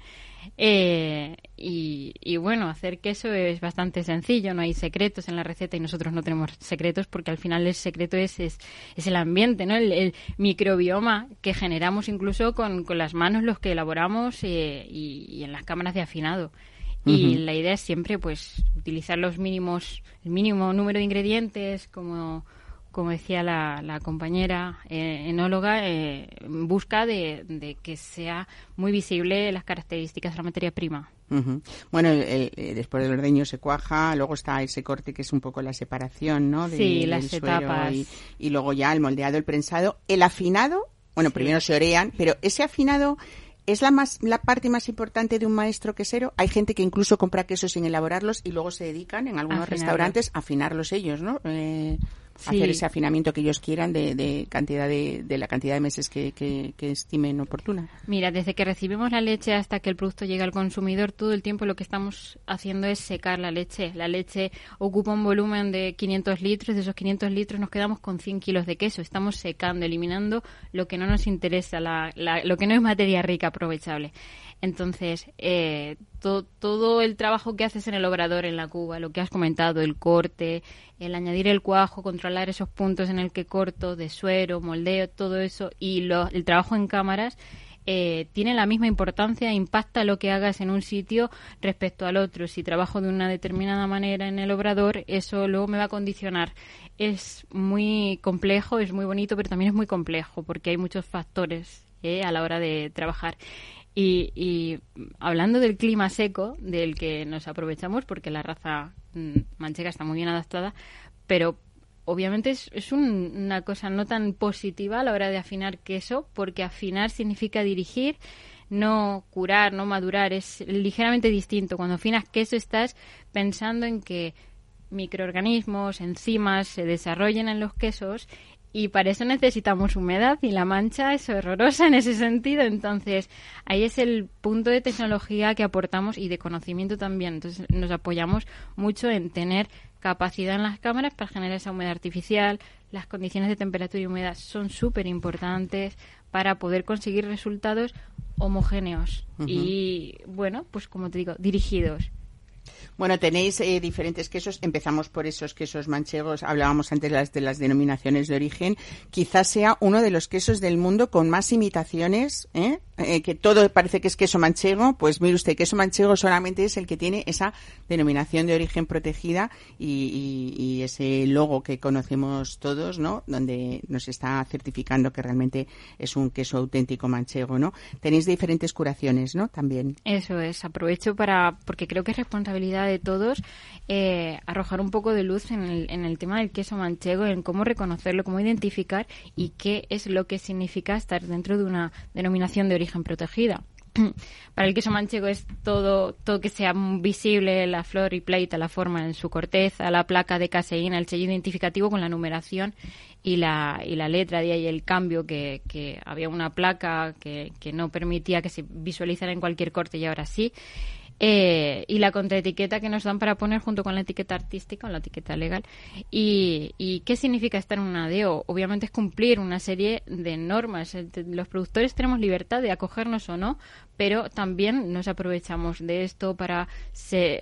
Eh, y, bueno, hacer queso es bastante sencillo, no hay secretos en la receta y nosotros no tenemos secretos porque al final el secreto es, es, el ambiente, ¿no? El, microbioma que generamos incluso con, con, las manos los que elaboramos eh, y, en las cámaras de afinado. Y la idea es siempre pues utilizar los mínimos, el mínimo número de ingredientes como como decía la, compañera eh, enóloga, eh, en busca de, que sea muy visible las características de la materia prima. Bueno, después del ordeño se cuaja, luego está ese corte que es un poco la separación, ¿no? De, sí, las etapas. Y, luego ya el moldeado, el prensado. El afinado, bueno, primero se orean, pero ese afinado es la más la parte más importante de un maestro quesero. Hay gente que incluso compra quesos sin elaborarlos y luego se dedican en algunos restaurantes a afinarlos ellos, ¿no? Eh, hacer ese afinamiento que ellos quieran de, cantidad de, la cantidad de meses que, estimen oportuna. Mira, desde que recibimos la leche hasta que el producto llega al consumidor, todo el tiempo lo que estamos haciendo es secar la leche. La leche ocupa un volumen de 500 litros, de esos 500 litros nos quedamos con 100 kilos de queso. Estamos secando, eliminando lo que no nos interesa, lo que no es materia rica aprovechable. Entonces, eh, todo el trabajo que haces en el obrador, en la cuba, lo que has comentado, el corte, el añadir el cuajo, controlar esos puntos en el que corto, de suero, moldeo, todo eso, y el trabajo en cámaras, eh, tiene la misma importancia, impacta lo que hagas en un sitio respecto al otro. Si trabajo de una determinada manera en el obrador, eso luego me va a condicionar. Es muy complejo, es muy bonito, pero también es muy complejo porque hay muchos factores eh, a la hora de trabajar. Y, hablando del clima seco, del que nos aprovechamos, porque la raza mm, manchega está muy bien adaptada, pero obviamente es, una cosa no tan positiva a la hora de afinar queso, porque afinar significa dirigir, no curar, no madurar, es ligeramente distinto. Cuando afinas queso estás pensando en que microorganismos, enzimas se desarrollen en los quesos y para eso necesitamos humedad y la mancha es horrorosa en ese sentido. Entonces, ahí es el punto de tecnología que aportamos y de conocimiento también. Entonces, nos apoyamos mucho en tener capacidad en las cámaras para generar esa humedad artificial. Las condiciones de temperatura y humedad son súper importantes para poder conseguir resultados homogéneos y, bueno, pues como te digo, dirigidos. Bueno, tenéis eh, diferentes quesos. Empezamos por esos quesos manchegos. Hablábamos antes de las, de las denominaciones de origen. Quizás sea uno de los quesos del mundo con más imitaciones ¿eh? Eh, que todo parece que es queso manchego, pues mire usted, queso manchego solamente es el que tiene esa denominación de origen protegida y, y, ese logo que conocemos todos, ¿no? Donde nos está certificando que realmente es un queso auténtico manchego, ¿no? Tenéis diferentes curaciones, ¿no? También. Eso es. Aprovecho para, porque creo que es responsabilidad de todos eh, arrojar un poco de luz en el, en el tema del queso manchego, en cómo reconocerlo, cómo identificar y qué es lo que significa estar dentro de una denominación de origen protegida. (clears throat) Para el queso manchego es todo, todo que sea visible, la flor y pleita, la forma en su corteza, la placa de caseína, el sello identificativo con la numeración y la, y la letra, de ahí el cambio, que, que había una placa que, que no permitía que se visualizara en cualquier corte y ahora sí. Eh, y la contraetiqueta que nos dan para poner junto con la etiqueta artística o la etiqueta legal. ¿Y, y qué significa estar en una DEO? Obviamente es cumplir una serie de normas. Los productores tenemos libertad de acogernos o no, pero también nos aprovechamos de esto para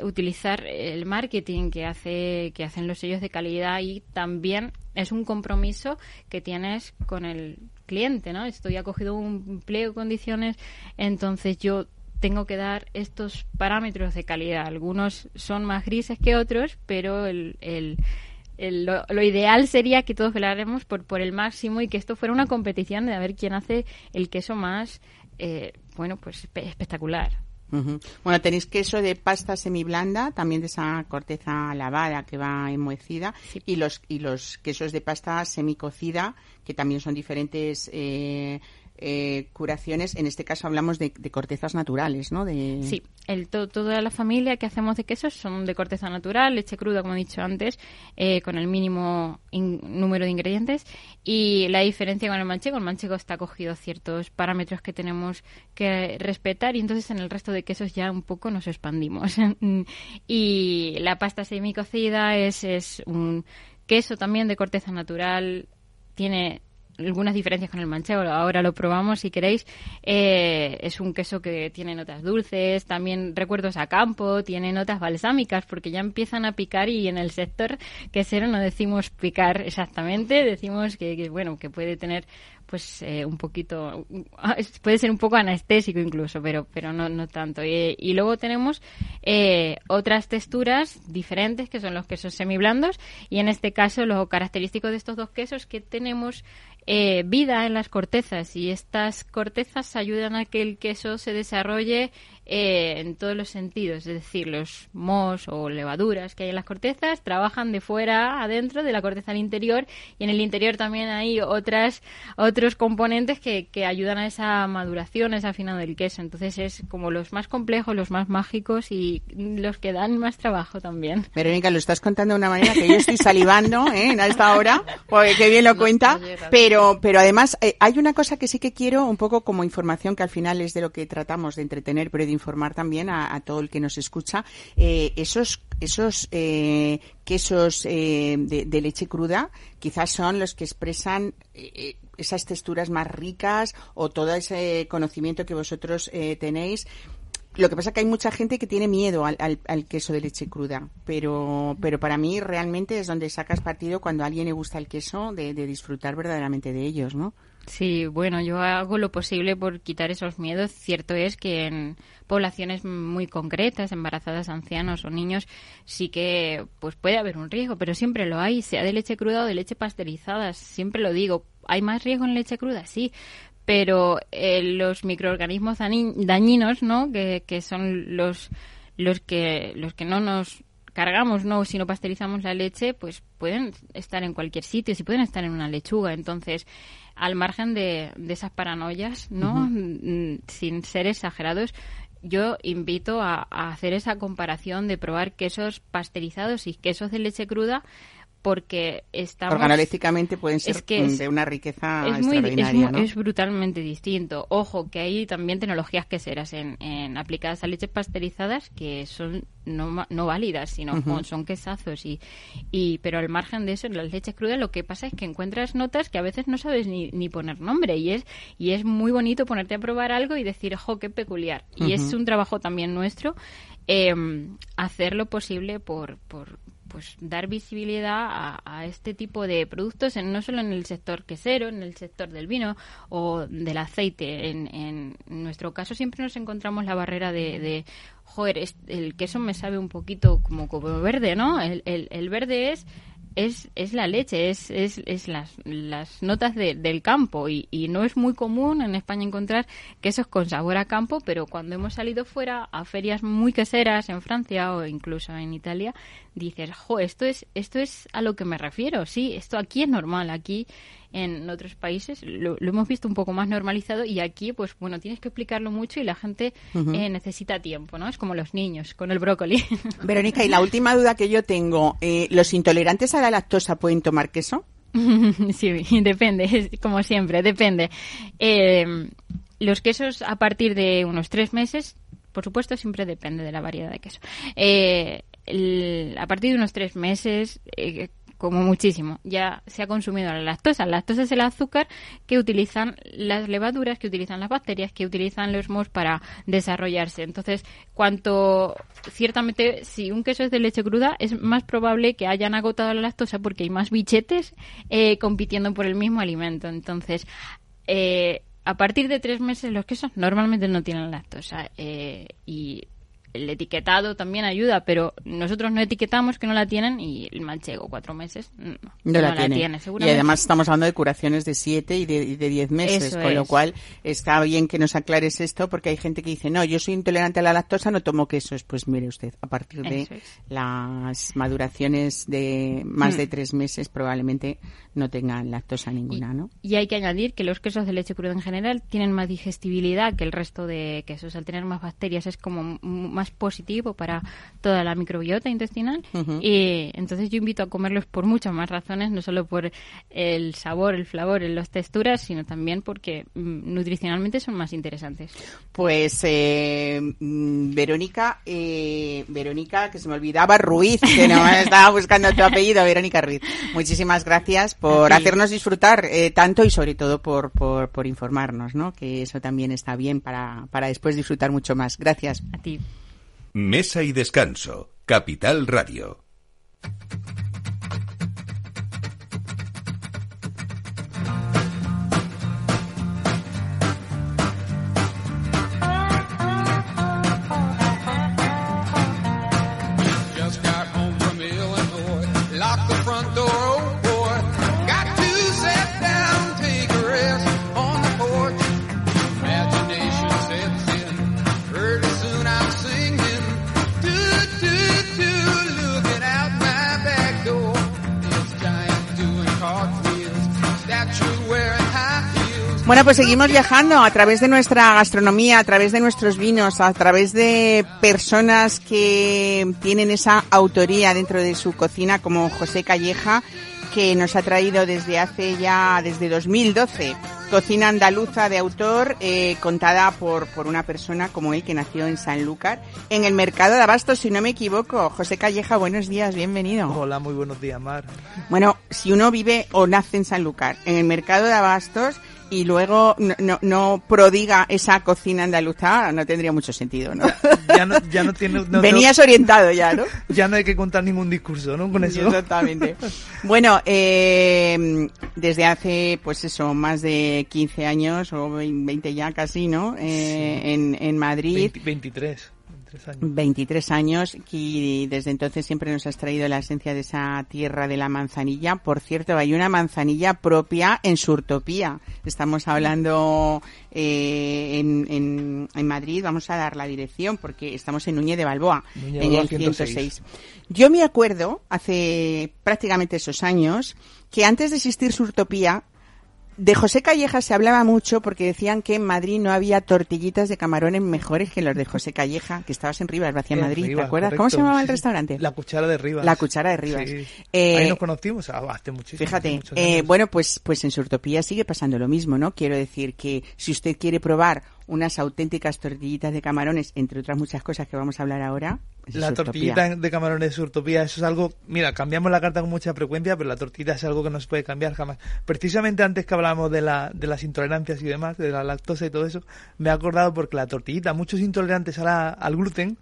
utilizar el marketing que hace que hacen los sellos de calidad y también es un compromiso que tienes con el cliente, ¿no? Estoy acogido un empleo condiciones, entonces yo tengo que dar estos parámetros de calidad. Algunos son más grises que otros, pero el, el, lo, ideal sería que todos veláramos por, por el máximo y que esto fuera una competición de ver quién hace el queso más, eh, bueno, pues espectacular. Bueno, tenéis queso de pasta semiblanda, también de esa corteza lavada que va enmohecida, y los y los quesos de pasta semicocida, que también son diferentes eh, eh, curaciones, en este caso hablamos de, cortezas naturales, ¿no? De... Sí, el, toda la familia que hacemos de quesos son de corteza natural, leche cruda, como he dicho antes, eh, con el mínimo número de ingredientes. Y la diferencia con el manchego, el manchego está cogido ciertos parámetros que tenemos que respetar y entonces en el resto de quesos ya un poco nos expandimos. (laughs) y la pasta semicocida es, es un queso también de corteza natural, tiene algunas diferencias con el manchego, ahora lo probamos si queréis. Eh, es un queso que tiene notas dulces, también recuerdos a campo, tiene notas balsámicas, porque ya empiezan a picar y en el sector quesero no decimos picar exactamente, decimos que, bueno, que puede tener pues eh, un poquito puede ser un poco anestésico incluso pero pero no no tanto. Y, luego tenemos eh, otras texturas diferentes que son los quesos semiblandos y en este caso lo característico de estos dos quesos que tenemos eh, vida en las cortezas y estas cortezas ayudan a que el queso se desarrolle eh, en todos los sentidos, es decir, los mos o levaduras que hay en las cortezas trabajan de fuera adentro de la corteza al interior y en el interior también hay otras otros componentes que, que ayudan a esa maduración, a esa afinado del queso. Entonces es como los más complejos, los más mágicos y los que dan más trabajo también. Verónica, lo estás contando de una manera que yo estoy salivando ¿eh? a esta hora, porque qué bien lo cuenta, pero pero además eh, hay una cosa que sí que quiero un poco como información que al final es de lo que tratamos de entretener, pero de informar también a, todo el que nos escucha, eh, esos esos eh, quesos eh, de, leche cruda quizás son los que expresan esas texturas más ricas o todo ese conocimiento que vosotros tenéis. Lo que pasa es que hay mucha gente que tiene miedo al, al, queso de leche cruda, pero, pero para mí realmente es donde sacas partido cuando a alguien le gusta el queso de, de disfrutar verdaderamente de ellos, ¿no? Sí, bueno, yo hago lo posible por quitar esos miedos. Cierto es que en poblaciones muy concretas, embarazadas, ancianos o niños, sí que pues puede haber un riesgo, pero siempre lo hay, sea de leche cruda o de leche pasteurizada. Siempre lo digo. ¿Hay más riesgo en leche cruda? Sí, pero eh, los microorganismos dañinos, ¿no? Que, que son los los que los que no nos cargamos, no, si no pasteurizamos la leche, pues pueden estar en cualquier sitio, si pueden estar en una lechuga. Entonces, al margen de, de esas paranoias, ¿no? Mm, sin ser exagerados, yo invito a, a, hacer esa comparación de probar quesos pasteurizados y quesos de leche cruda porque estamos... Organolépticamente pueden ser de una riqueza es extraordinaria, es, es, brutalmente distinto. Ojo, que hay también tecnologías queseras en, en aplicadas a leches pasteurizadas que son no, no válidas, sino son quesazos. Y, y, pero al margen de eso, en las leches crudas lo que pasa es que encuentras notas que a veces no sabes ni, ni poner nombre. Y es, y es muy bonito ponerte a probar algo y decir, ojo, qué peculiar. Y es un trabajo también nuestro eh, hacer lo posible por, por pues dar visibilidad a, a, este tipo de productos, en, no solo en el sector quesero, en el sector del vino o del aceite. En, en nuestro caso siempre nos encontramos la barrera de, de joder, el queso me sabe un poquito como, como verde, ¿no? El, el, el verde es es, es la leche, es, es, es las, las notas de, del campo. Y, y, no es muy común en España encontrar quesos con sabor a campo, pero cuando hemos salido fuera a ferias muy queseras en Francia o incluso en Italia, dices, jo, esto es, esto es a lo que me refiero, sí, esto aquí es normal, aquí en otros países lo, lo, hemos visto un poco más normalizado y aquí, pues bueno, tienes que explicarlo mucho y la gente uh -huh. eh, necesita tiempo, ¿no? Es como los niños con el brócoli. (laughs) Verónica, y la última duda que yo tengo, eh, ¿los intolerantes a la lactosa pueden tomar queso? (laughs) sí, depende, como siempre, depende. Eh, los quesos a partir de unos tres meses, por supuesto, siempre depende de la variedad de queso. Eh, el, a partir de unos tres meses, eh, como muchísimo. Ya se ha consumido la lactosa. La lactosa es el azúcar que utilizan las levaduras, que utilizan las bacterias, que utilizan los mohos para desarrollarse. Entonces, cuanto ciertamente, si un queso es de leche cruda, es más probable que hayan agotado la lactosa porque hay más bichetes eh, compitiendo por el mismo alimento. Entonces, eh, a partir de tres meses los quesos normalmente no tienen lactosa eh, y el etiquetado también ayuda, pero nosotros no etiquetamos que no la tienen y el manchego, cuatro meses, no, no, no la, la, tiene. tiene. y además estamos hablando de curaciones de siete y de, y de diez meses, Eso con es. lo cual está bien que nos aclares esto porque hay gente que dice, no, yo soy intolerante a la lactosa, no tomo quesos. Pues mire usted, a partir de es. las maduraciones de más Mm. de tres meses probablemente no tengan lactosa ninguna, ¿no? Y hay que añadir que los quesos de leche cruda en general tienen más digestibilidad que el resto de quesos. Al tener más bacterias es como más positivo para toda la microbiota intestinal. Y entonces yo invito a comerlos por muchas más razones, no solo por el sabor, el flavor, las texturas, sino también porque mm, nutricionalmente son más interesantes. Pues eh, mm, Verónica, eh, Verónica, que se me olvidaba, Ruiz, que no (laughs) estaba buscando tu apellido, Verónica Ruiz. Muchísimas gracias por hacernos disfrutar eh, tanto y sobre todo por, por, por informarnos, ¿no? Que eso también está bien para, para después disfrutar mucho más. Gracias. A ti. Mesa y descanso. Capital Radio. Bueno, pues seguimos viajando a través de nuestra gastronomía, a través de nuestros vinos, a través de personas que tienen esa autoría dentro de su cocina, como José Calleja, que nos ha traído desde hace ya, desde 2012, cocina andaluza de autor, eh, contada por, por una persona como él que nació en Sanlúcar, en el mercado de Abastos, si no me equivoco. José Calleja, buenos días, bienvenido. Hola, muy buenos días, Mar. Bueno, si uno vive o nace en Sanlúcar, en el mercado de Abastos, y luego no, no, no prodiga esa cocina andaluza, no tendría mucho sentido, ¿no? Ya no, ya no tiene... (laughs) Venías orientado ya, ¿no? (laughs) Ya no hay que contar ningún discurso, ¿no? Con eso. Exactamente. (laughs) Bueno, eh, desde hace, pues eso, más de 15 años, o 20 ya casi, ¿no? Eh, en, en Madrid. 20 23. 23 años. 23 años y desde entonces siempre nos has traído la esencia de esa tierra de la manzanilla. Por cierto, hay una manzanilla propia en Surtopía. Estamos hablando eh, en, en, en Madrid, vamos a dar la dirección porque estamos en Núñez de Balboa, Núñez en el 106. 106. Yo me acuerdo, hace prácticamente esos años, que antes de existir Surtopía, de José Calleja se hablaba mucho porque decían que en Madrid no había tortillitas de camarones mejores que los de José Calleja, que estabas en Rivas, Vacía En Madrid, Rivas, ¿te acuerdas? correcto, ¿Cómo se llamaba el sí, restaurante? La cuchara de Rivas. La cuchara de Rivas. Sí. Eh, Ahí nos conocimos hace muchísimo. Fíjate, eh, bueno, pues, pues en Surtopía sigue pasando lo mismo, ¿no? Quiero decir que si usted quiere probar unas auténticas tortillitas de camarones, entre otras muchas cosas que vamos a hablar ahora, La Surtopía. tortillita de camarones de Surtopía, eso es algo... Mira, cambiamos la carta con mucha frecuencia, pero la tortilla es algo que no se puede cambiar jamás. Precisamente antes que hablábamos de, la, de las intolerancias y demás, de la lactosa y todo eso, me he acordado porque la tortillita, muchos intolerantes a la- al gluten,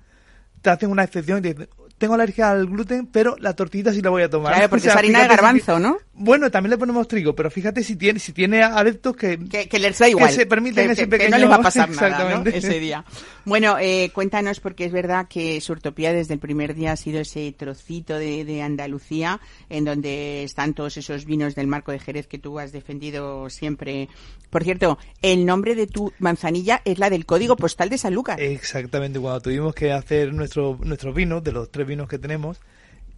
te hacen una excepción y te dicen, tengo alergia al gluten, pero la tortillita sí la voy a tomar. Claro, (laughs) porque es harina de garbanzo, ¿no? Bueno, también le ponemos trigo, pero fíjate si tiene, si tiene adeptos que... Que, les da igual. Que se permiten ese pequeño... no les va a pasar (laughs) nada, ¿no? ese día. Bueno, eh, cuéntanos, porque es verdad que Surtopía desde el primer día ha sido ese trocito de, de Andalucía, en donde están todos esos vinos del marco de Jerez que tú has defendido siempre. Por cierto, el nombre de tu manzanilla es la del código postal de San Lucas. Exactamente, cuando tuvimos que hacer nuestro, nuestros vinos, de los tres vinos que tenemos,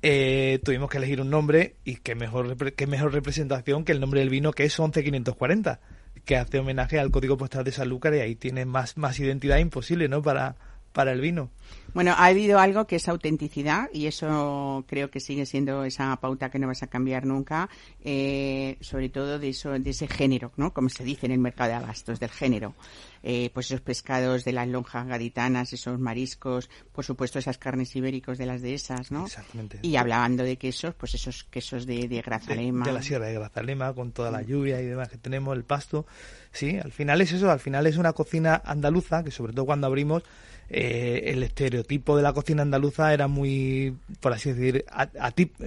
eh, tuvimos que elegir un nombre y qué mejor, qué mejor representación que el nombre del vino que es 11540, que hace homenaje al código postal de San Lucas y ahí tiene más, más identidad imposible, ¿no? Para, para el vino. Bueno, ha habido algo que es autenticidad y eso creo que sigue siendo esa pauta que no vas a cambiar nunca, eh, sobre todo de eso, de ese género, ¿no? Como se dice en el mercado de abastos, del género. Eh, pues esos pescados de las lonjas gaditanas, esos mariscos, por supuesto esas carnes ibéricos de las dehesas, ¿no? Exactamente. Y hablando de quesos, pues esos quesos de, de Grazalema. De, la sierra de Grazalema, con toda la lluvia y demás que tenemos, el pasto. Sí, al final es eso, al final es una cocina andaluza que sobre todo cuando abrimos eh, el estereotipo de la cocina andaluza era muy, por así decir, a,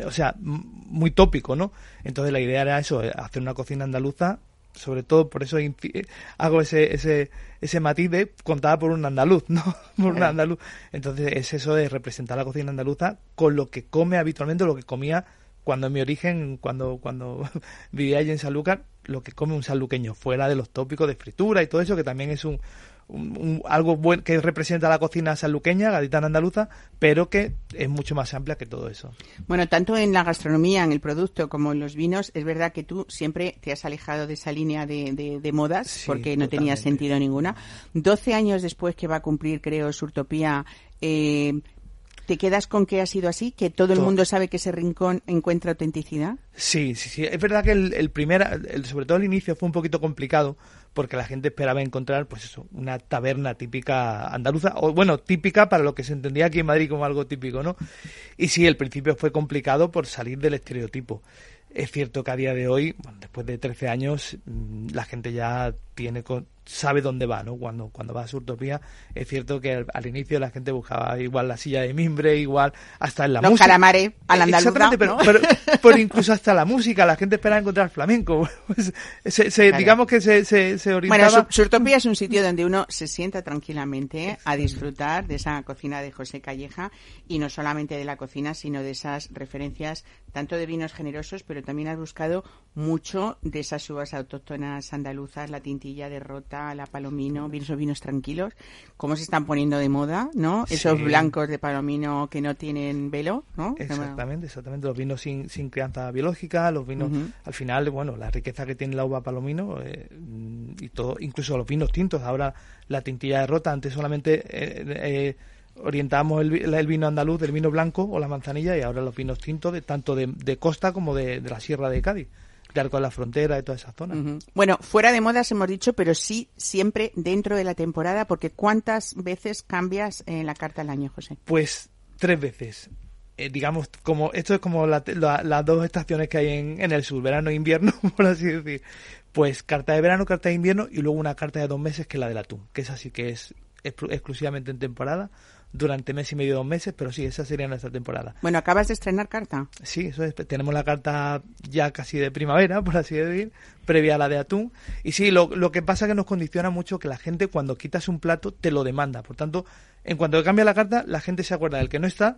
o sea, muy tópico, ¿no? Entonces la idea era eso, eh, hacer una cocina andaluza, sobre todo por eso hago ese, ese, ese matiz de contada por un andaluz, (laughs) ¿no? por un andaluz. Entonces es eso de representar la cocina andaluza con lo que come habitualmente, lo que comía cuando en mi origen, cuando, cuando (laughs) vivía allí en Sanlúcar, lo que come un sanluqueño, fuera de los tópicos de fritura y todo eso, que también es un, algo bueno que representa la cocina sanluqueña, gaditana andaluza, pero que es mucho más amplia que todo eso. Bueno, tanto en la gastronomía, en el producto, como en los vinos, es verdad que tú siempre te has alejado de esa línea de, de, modas, porque no tenía sentido ninguna. Doce años después que va a cumplir, creo, Surtopía, eh, ¿Te quedas con que ha sido así? ¿Que todo el mundo sabe que ese rincón encuentra autenticidad? Sí, sí, sí. Es verdad que el, primer, sobre todo el inicio fue un poquito complicado porque la gente esperaba encontrar, pues eso, una taberna típica andaluza, o bueno, típica para lo que se entendía aquí en Madrid como algo típico, ¿no? Y sí, el principio fue complicado por salir del estereotipo. Es cierto que a día de hoy, después de 13 años, mm, la gente ya tiene sabe dónde va, ¿no? Cuando, cuando va a Surtopía, es cierto que al, inicio la gente buscaba igual la silla de mimbre, igual hasta en la Los música. calamares al andaluza, pero, (laughs) pero, incluso hasta la música, la gente espera encontrar flamenco. (laughs) Pues, se, Digamos que se, se, se orientaba... Bueno, Surtopía es un sitio donde uno se sienta tranquilamente a disfrutar de esa cocina de José Calleja y no solamente de la cocina, sino de esas referencias tanto de vinos generosos, pero también has buscado mucho de esas uvas autóctonas andaluzas, la tintilla de rota, la palomino, esos vinos tranquilos, cómo se están poniendo de moda, ¿no? Esos blancos de palomino que no tienen velo, ¿no? Exactamente, exactamente. Los vinos sin, sin crianza biológica, los vinos, al final, bueno, la riqueza que tiene la uva palomino eh, y todo, incluso los vinos tintos. Ahora la tintilla de rota, antes solamente eh, eh, orientamos el, vino andaluz del vino blanco o la manzanilla y ahora los vinos tintos de tanto de, costa como de, la sierra de Cádiz de la Frontera, de toda esa zona. Bueno, fuera de modas hemos dicho, pero sí siempre dentro de la temporada, porque ¿cuántas veces cambias en la carta al año, José? Pues tres veces. Eh, digamos, como esto es como las dos estaciones que hay en, en el sur, verano e invierno, (laughs) por así decir. Pues carta de verano, carta de invierno y luego una carta de dos meses que es la del atún, que es así que es exclusivamente en temporada durante mes y medio, dos meses, pero sí, esa sería nuestra temporada. Bueno, acabas de estrenar carta. Sí, eso es, tenemos la carta ya casi de primavera, (laughs) por así decir, previa a la de atún. Y sí, lo, lo que pasa es que nos condiciona mucho que la gente cuando quitas un plato te lo demanda. Por tanto, en cuanto cambia la carta, la gente se acuerda del que no está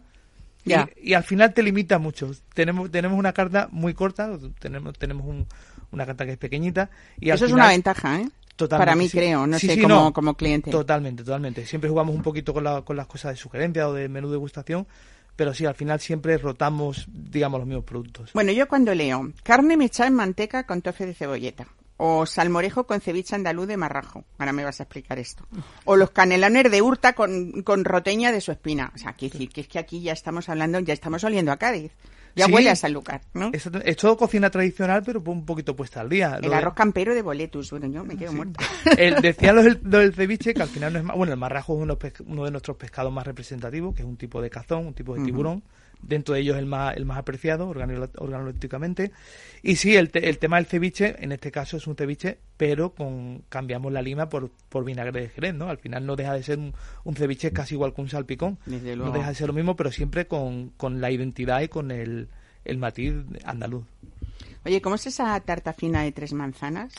y, al final te limita mucho. Tenemos, tenemos una carta muy corta, tenemos, tenemos una carta que es pequeñita. Y Eso es una ventaja, ¿eh? Para mí creo, no sé, como, como cliente. Totalmente, totalmente. Siempre jugamos un poquito con, con las cosas de sugerencia o de menú de degustación, pero sí, al final siempre rotamos, digamos, los mismos productos. Bueno, yo cuando leo carne mechada en manteca con tofe de cebolleta, o salmorejo con ceviche andaluz de marrajo, ahora me vas a explicar esto, o los canelones de hurta con, con roteña de su espina. O sea, decir que es que aquí ya estamos hablando, ya estamos oliendo a Cádiz. Ya huele a Sanlúcar, ¿no? Es, todo cocina tradicional, pero un poquito puesta al día. El arroz campero de boletus, bueno, yo me quedo muerta. (laughs) decía lo del, ceviche, que al final no es más... Bueno, el marrajo es uno, de nuestros pescados más representativos, que es un tipo de cazón, un tipo de tiburón, dentro de ellos el más, el más apreciado organolépticamente. Y sí, el, el tema del ceviche, en este caso es un ceviche, pero con cambiamos la lima por, por vinagre de Jerez, ¿no? Al final no deja de ser un, ceviche casi igual que un salpicón. No deja de ser lo mismo, pero siempre con, con la identidad y con el, el matiz andaluz. Oye, ¿cómo es esa tarta fina de tres manzanas?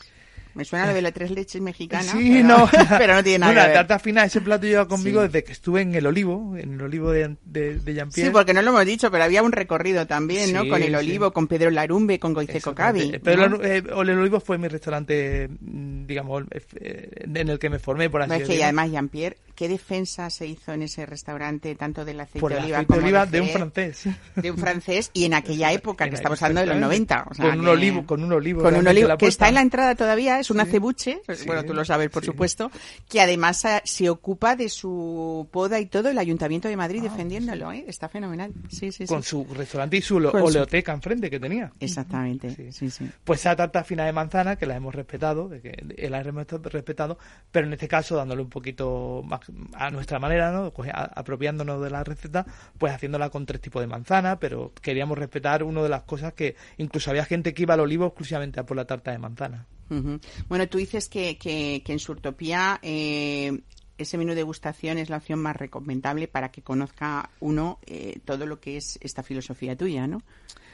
Me suena lo de las tres leches mexicanas. Sí, pero, no. (laughs) pero no tiene nada bueno, que ver. La tarta fina, ese plato lleva conmigo desde que estuve en el olivo, en el olivo de, de, de Jean-Pierre. Sí, porque no lo hemos dicho, pero había un recorrido también, ¿no? Con el sí. olivo, con Pedro Larumbe, con Goiceco Cavi. Pero ¿no? el, el olivo fue mi restaurante, mm, digamos, eh, en el que me formé, por así No, es que y decirlo. además, Jean-Pierre, ¿qué defensa se hizo en ese restaurante, tanto del aceite por de oliva aceite como oliva de de un francés. de un francés y en aquella (laughs) época, que estamos hablando de los 90. o sea, con un olivo, con un olivo. con un olivo que está en la entrada todavía, es un Sí. acebuche, Sí, bueno, tú lo sabes por sí. supuesto, que además eh, se ocupa de su poda y todo el Ayuntamiento de Madrid defendiéndolo, ¿eh? está fenomenal. Sí, sí, sí. Ah, Con su restaurante y su oleoteca enfrente que tenía. Exactamente, Sí. sí, sí. Pues esa tarta fina de manzana, que la hemos respetado, de que la hemos respetado, pero en este caso dándole un poquito más a nuestra manera, ¿no? A- apropiándonos de la receta, pues haciéndola con tres tipos de manzana, pero queríamos respetar una de las cosas que incluso había gente que iba al olivo exclusivamente a por la tarta de manzana. Bueno, tú dices que, que, que en Surtopía eh, ese menú de degustación es la opción más recomendable para que conozca uno eh, todo lo que es esta filosofía tuya, ¿no?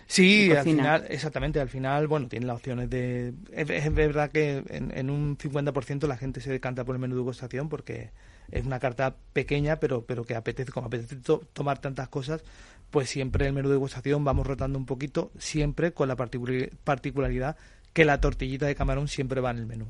Sí, al final, exactamente, al final, bueno, tiene las opciones de... Es, es verdad que en, en un 50% la gente se decanta por el menú de degustación porque es una carta pequeña, pero, pero que apetece, como apetece to- tomar tantas cosas, pues siempre el menú de degustación vamos rotando un poquito, siempre con la particular- particularidad que la tortillita de camarón siempre va en el menú.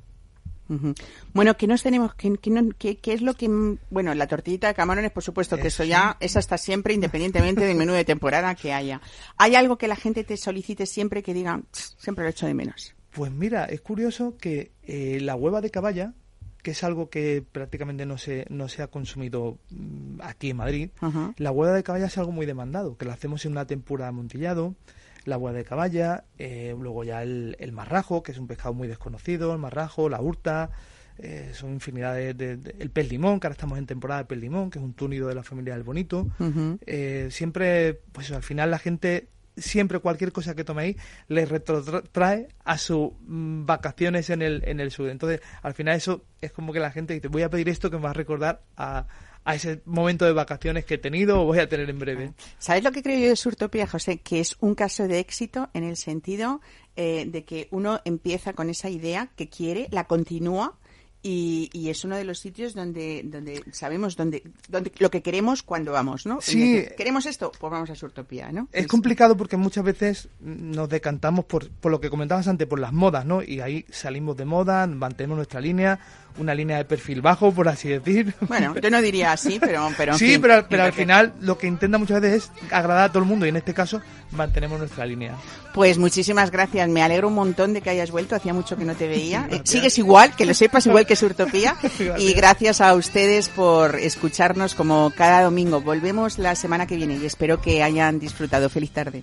Bueno, ¿qué nos tenemos? ¿Qué, es lo que.? Bueno, la tortillita de camarones, por supuesto, que eso ya, esa está siempre, independientemente del menú de temporada que haya. ¿Hay algo que la gente te solicite siempre que diga, "Tss, siempre lo echo de menos? Pues mira, es curioso que eh, la hueva de caballa, que es algo que prácticamente no se, no se ha consumido mm, aquí en Madrid, la hueva de caballa es algo muy demandado, que la hacemos en una tempura de amontillado, la hueva de caballa, eh, luego ya el, el marrajo, que es un pescado muy desconocido, el marrajo, la hurta, eh, son infinidad de, de- de- el pez limón, que ahora estamos en temporada de pez limón, que es un túnido de la familia del bonito. Eh, siempre, pues al final la gente, siempre cualquier cosa que toméis, les retrotrae a sus mm, vacaciones en el, en el sur. Entonces, al final eso es como que la gente dice, voy a pedir esto que me va a recordar a, a ese momento de vacaciones que he tenido o voy a tener en breve. ¿Sabes lo que creo yo de Surtopía, José? Que es un caso de éxito en el sentido eh, de que uno empieza con esa idea que quiere, la continúa y, y es uno de los sitios donde, donde sabemos dónde, dónde, lo que queremos cuando vamos, ¿no? Sí. ¿Queremos esto? Pues vamos a Surtopía, ¿no? Es complicado porque muchas veces nos decantamos por, por lo que comentabas antes, por las modas, ¿no? Y ahí salimos de moda, mantenemos nuestra línea, una línea de perfil bajo, por así decir. (laughs) Bueno, yo no diría así, pero, sí, fin, pero, pero al que- final lo que intenta muchas veces es agradar a todo el mundo y en este caso mantenemos nuestra línea. Pues muchísimas gracias, me alegro un montón de que hayas vuelto, hacía mucho que no te veía. Sigues igual, que lo sepas, igual que Surtopía. (laughs) Y gracias a ustedes por escucharnos como cada domingo. Volvemos la semana que viene y espero que hayan disfrutado. Feliz tarde.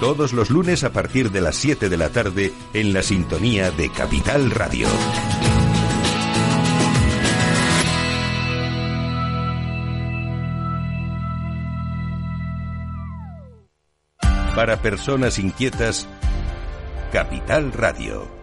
todos los lunes a partir de las 7 de la tarde en la sintonía de Capital Radio. Para personas inquietas, Capital Radio.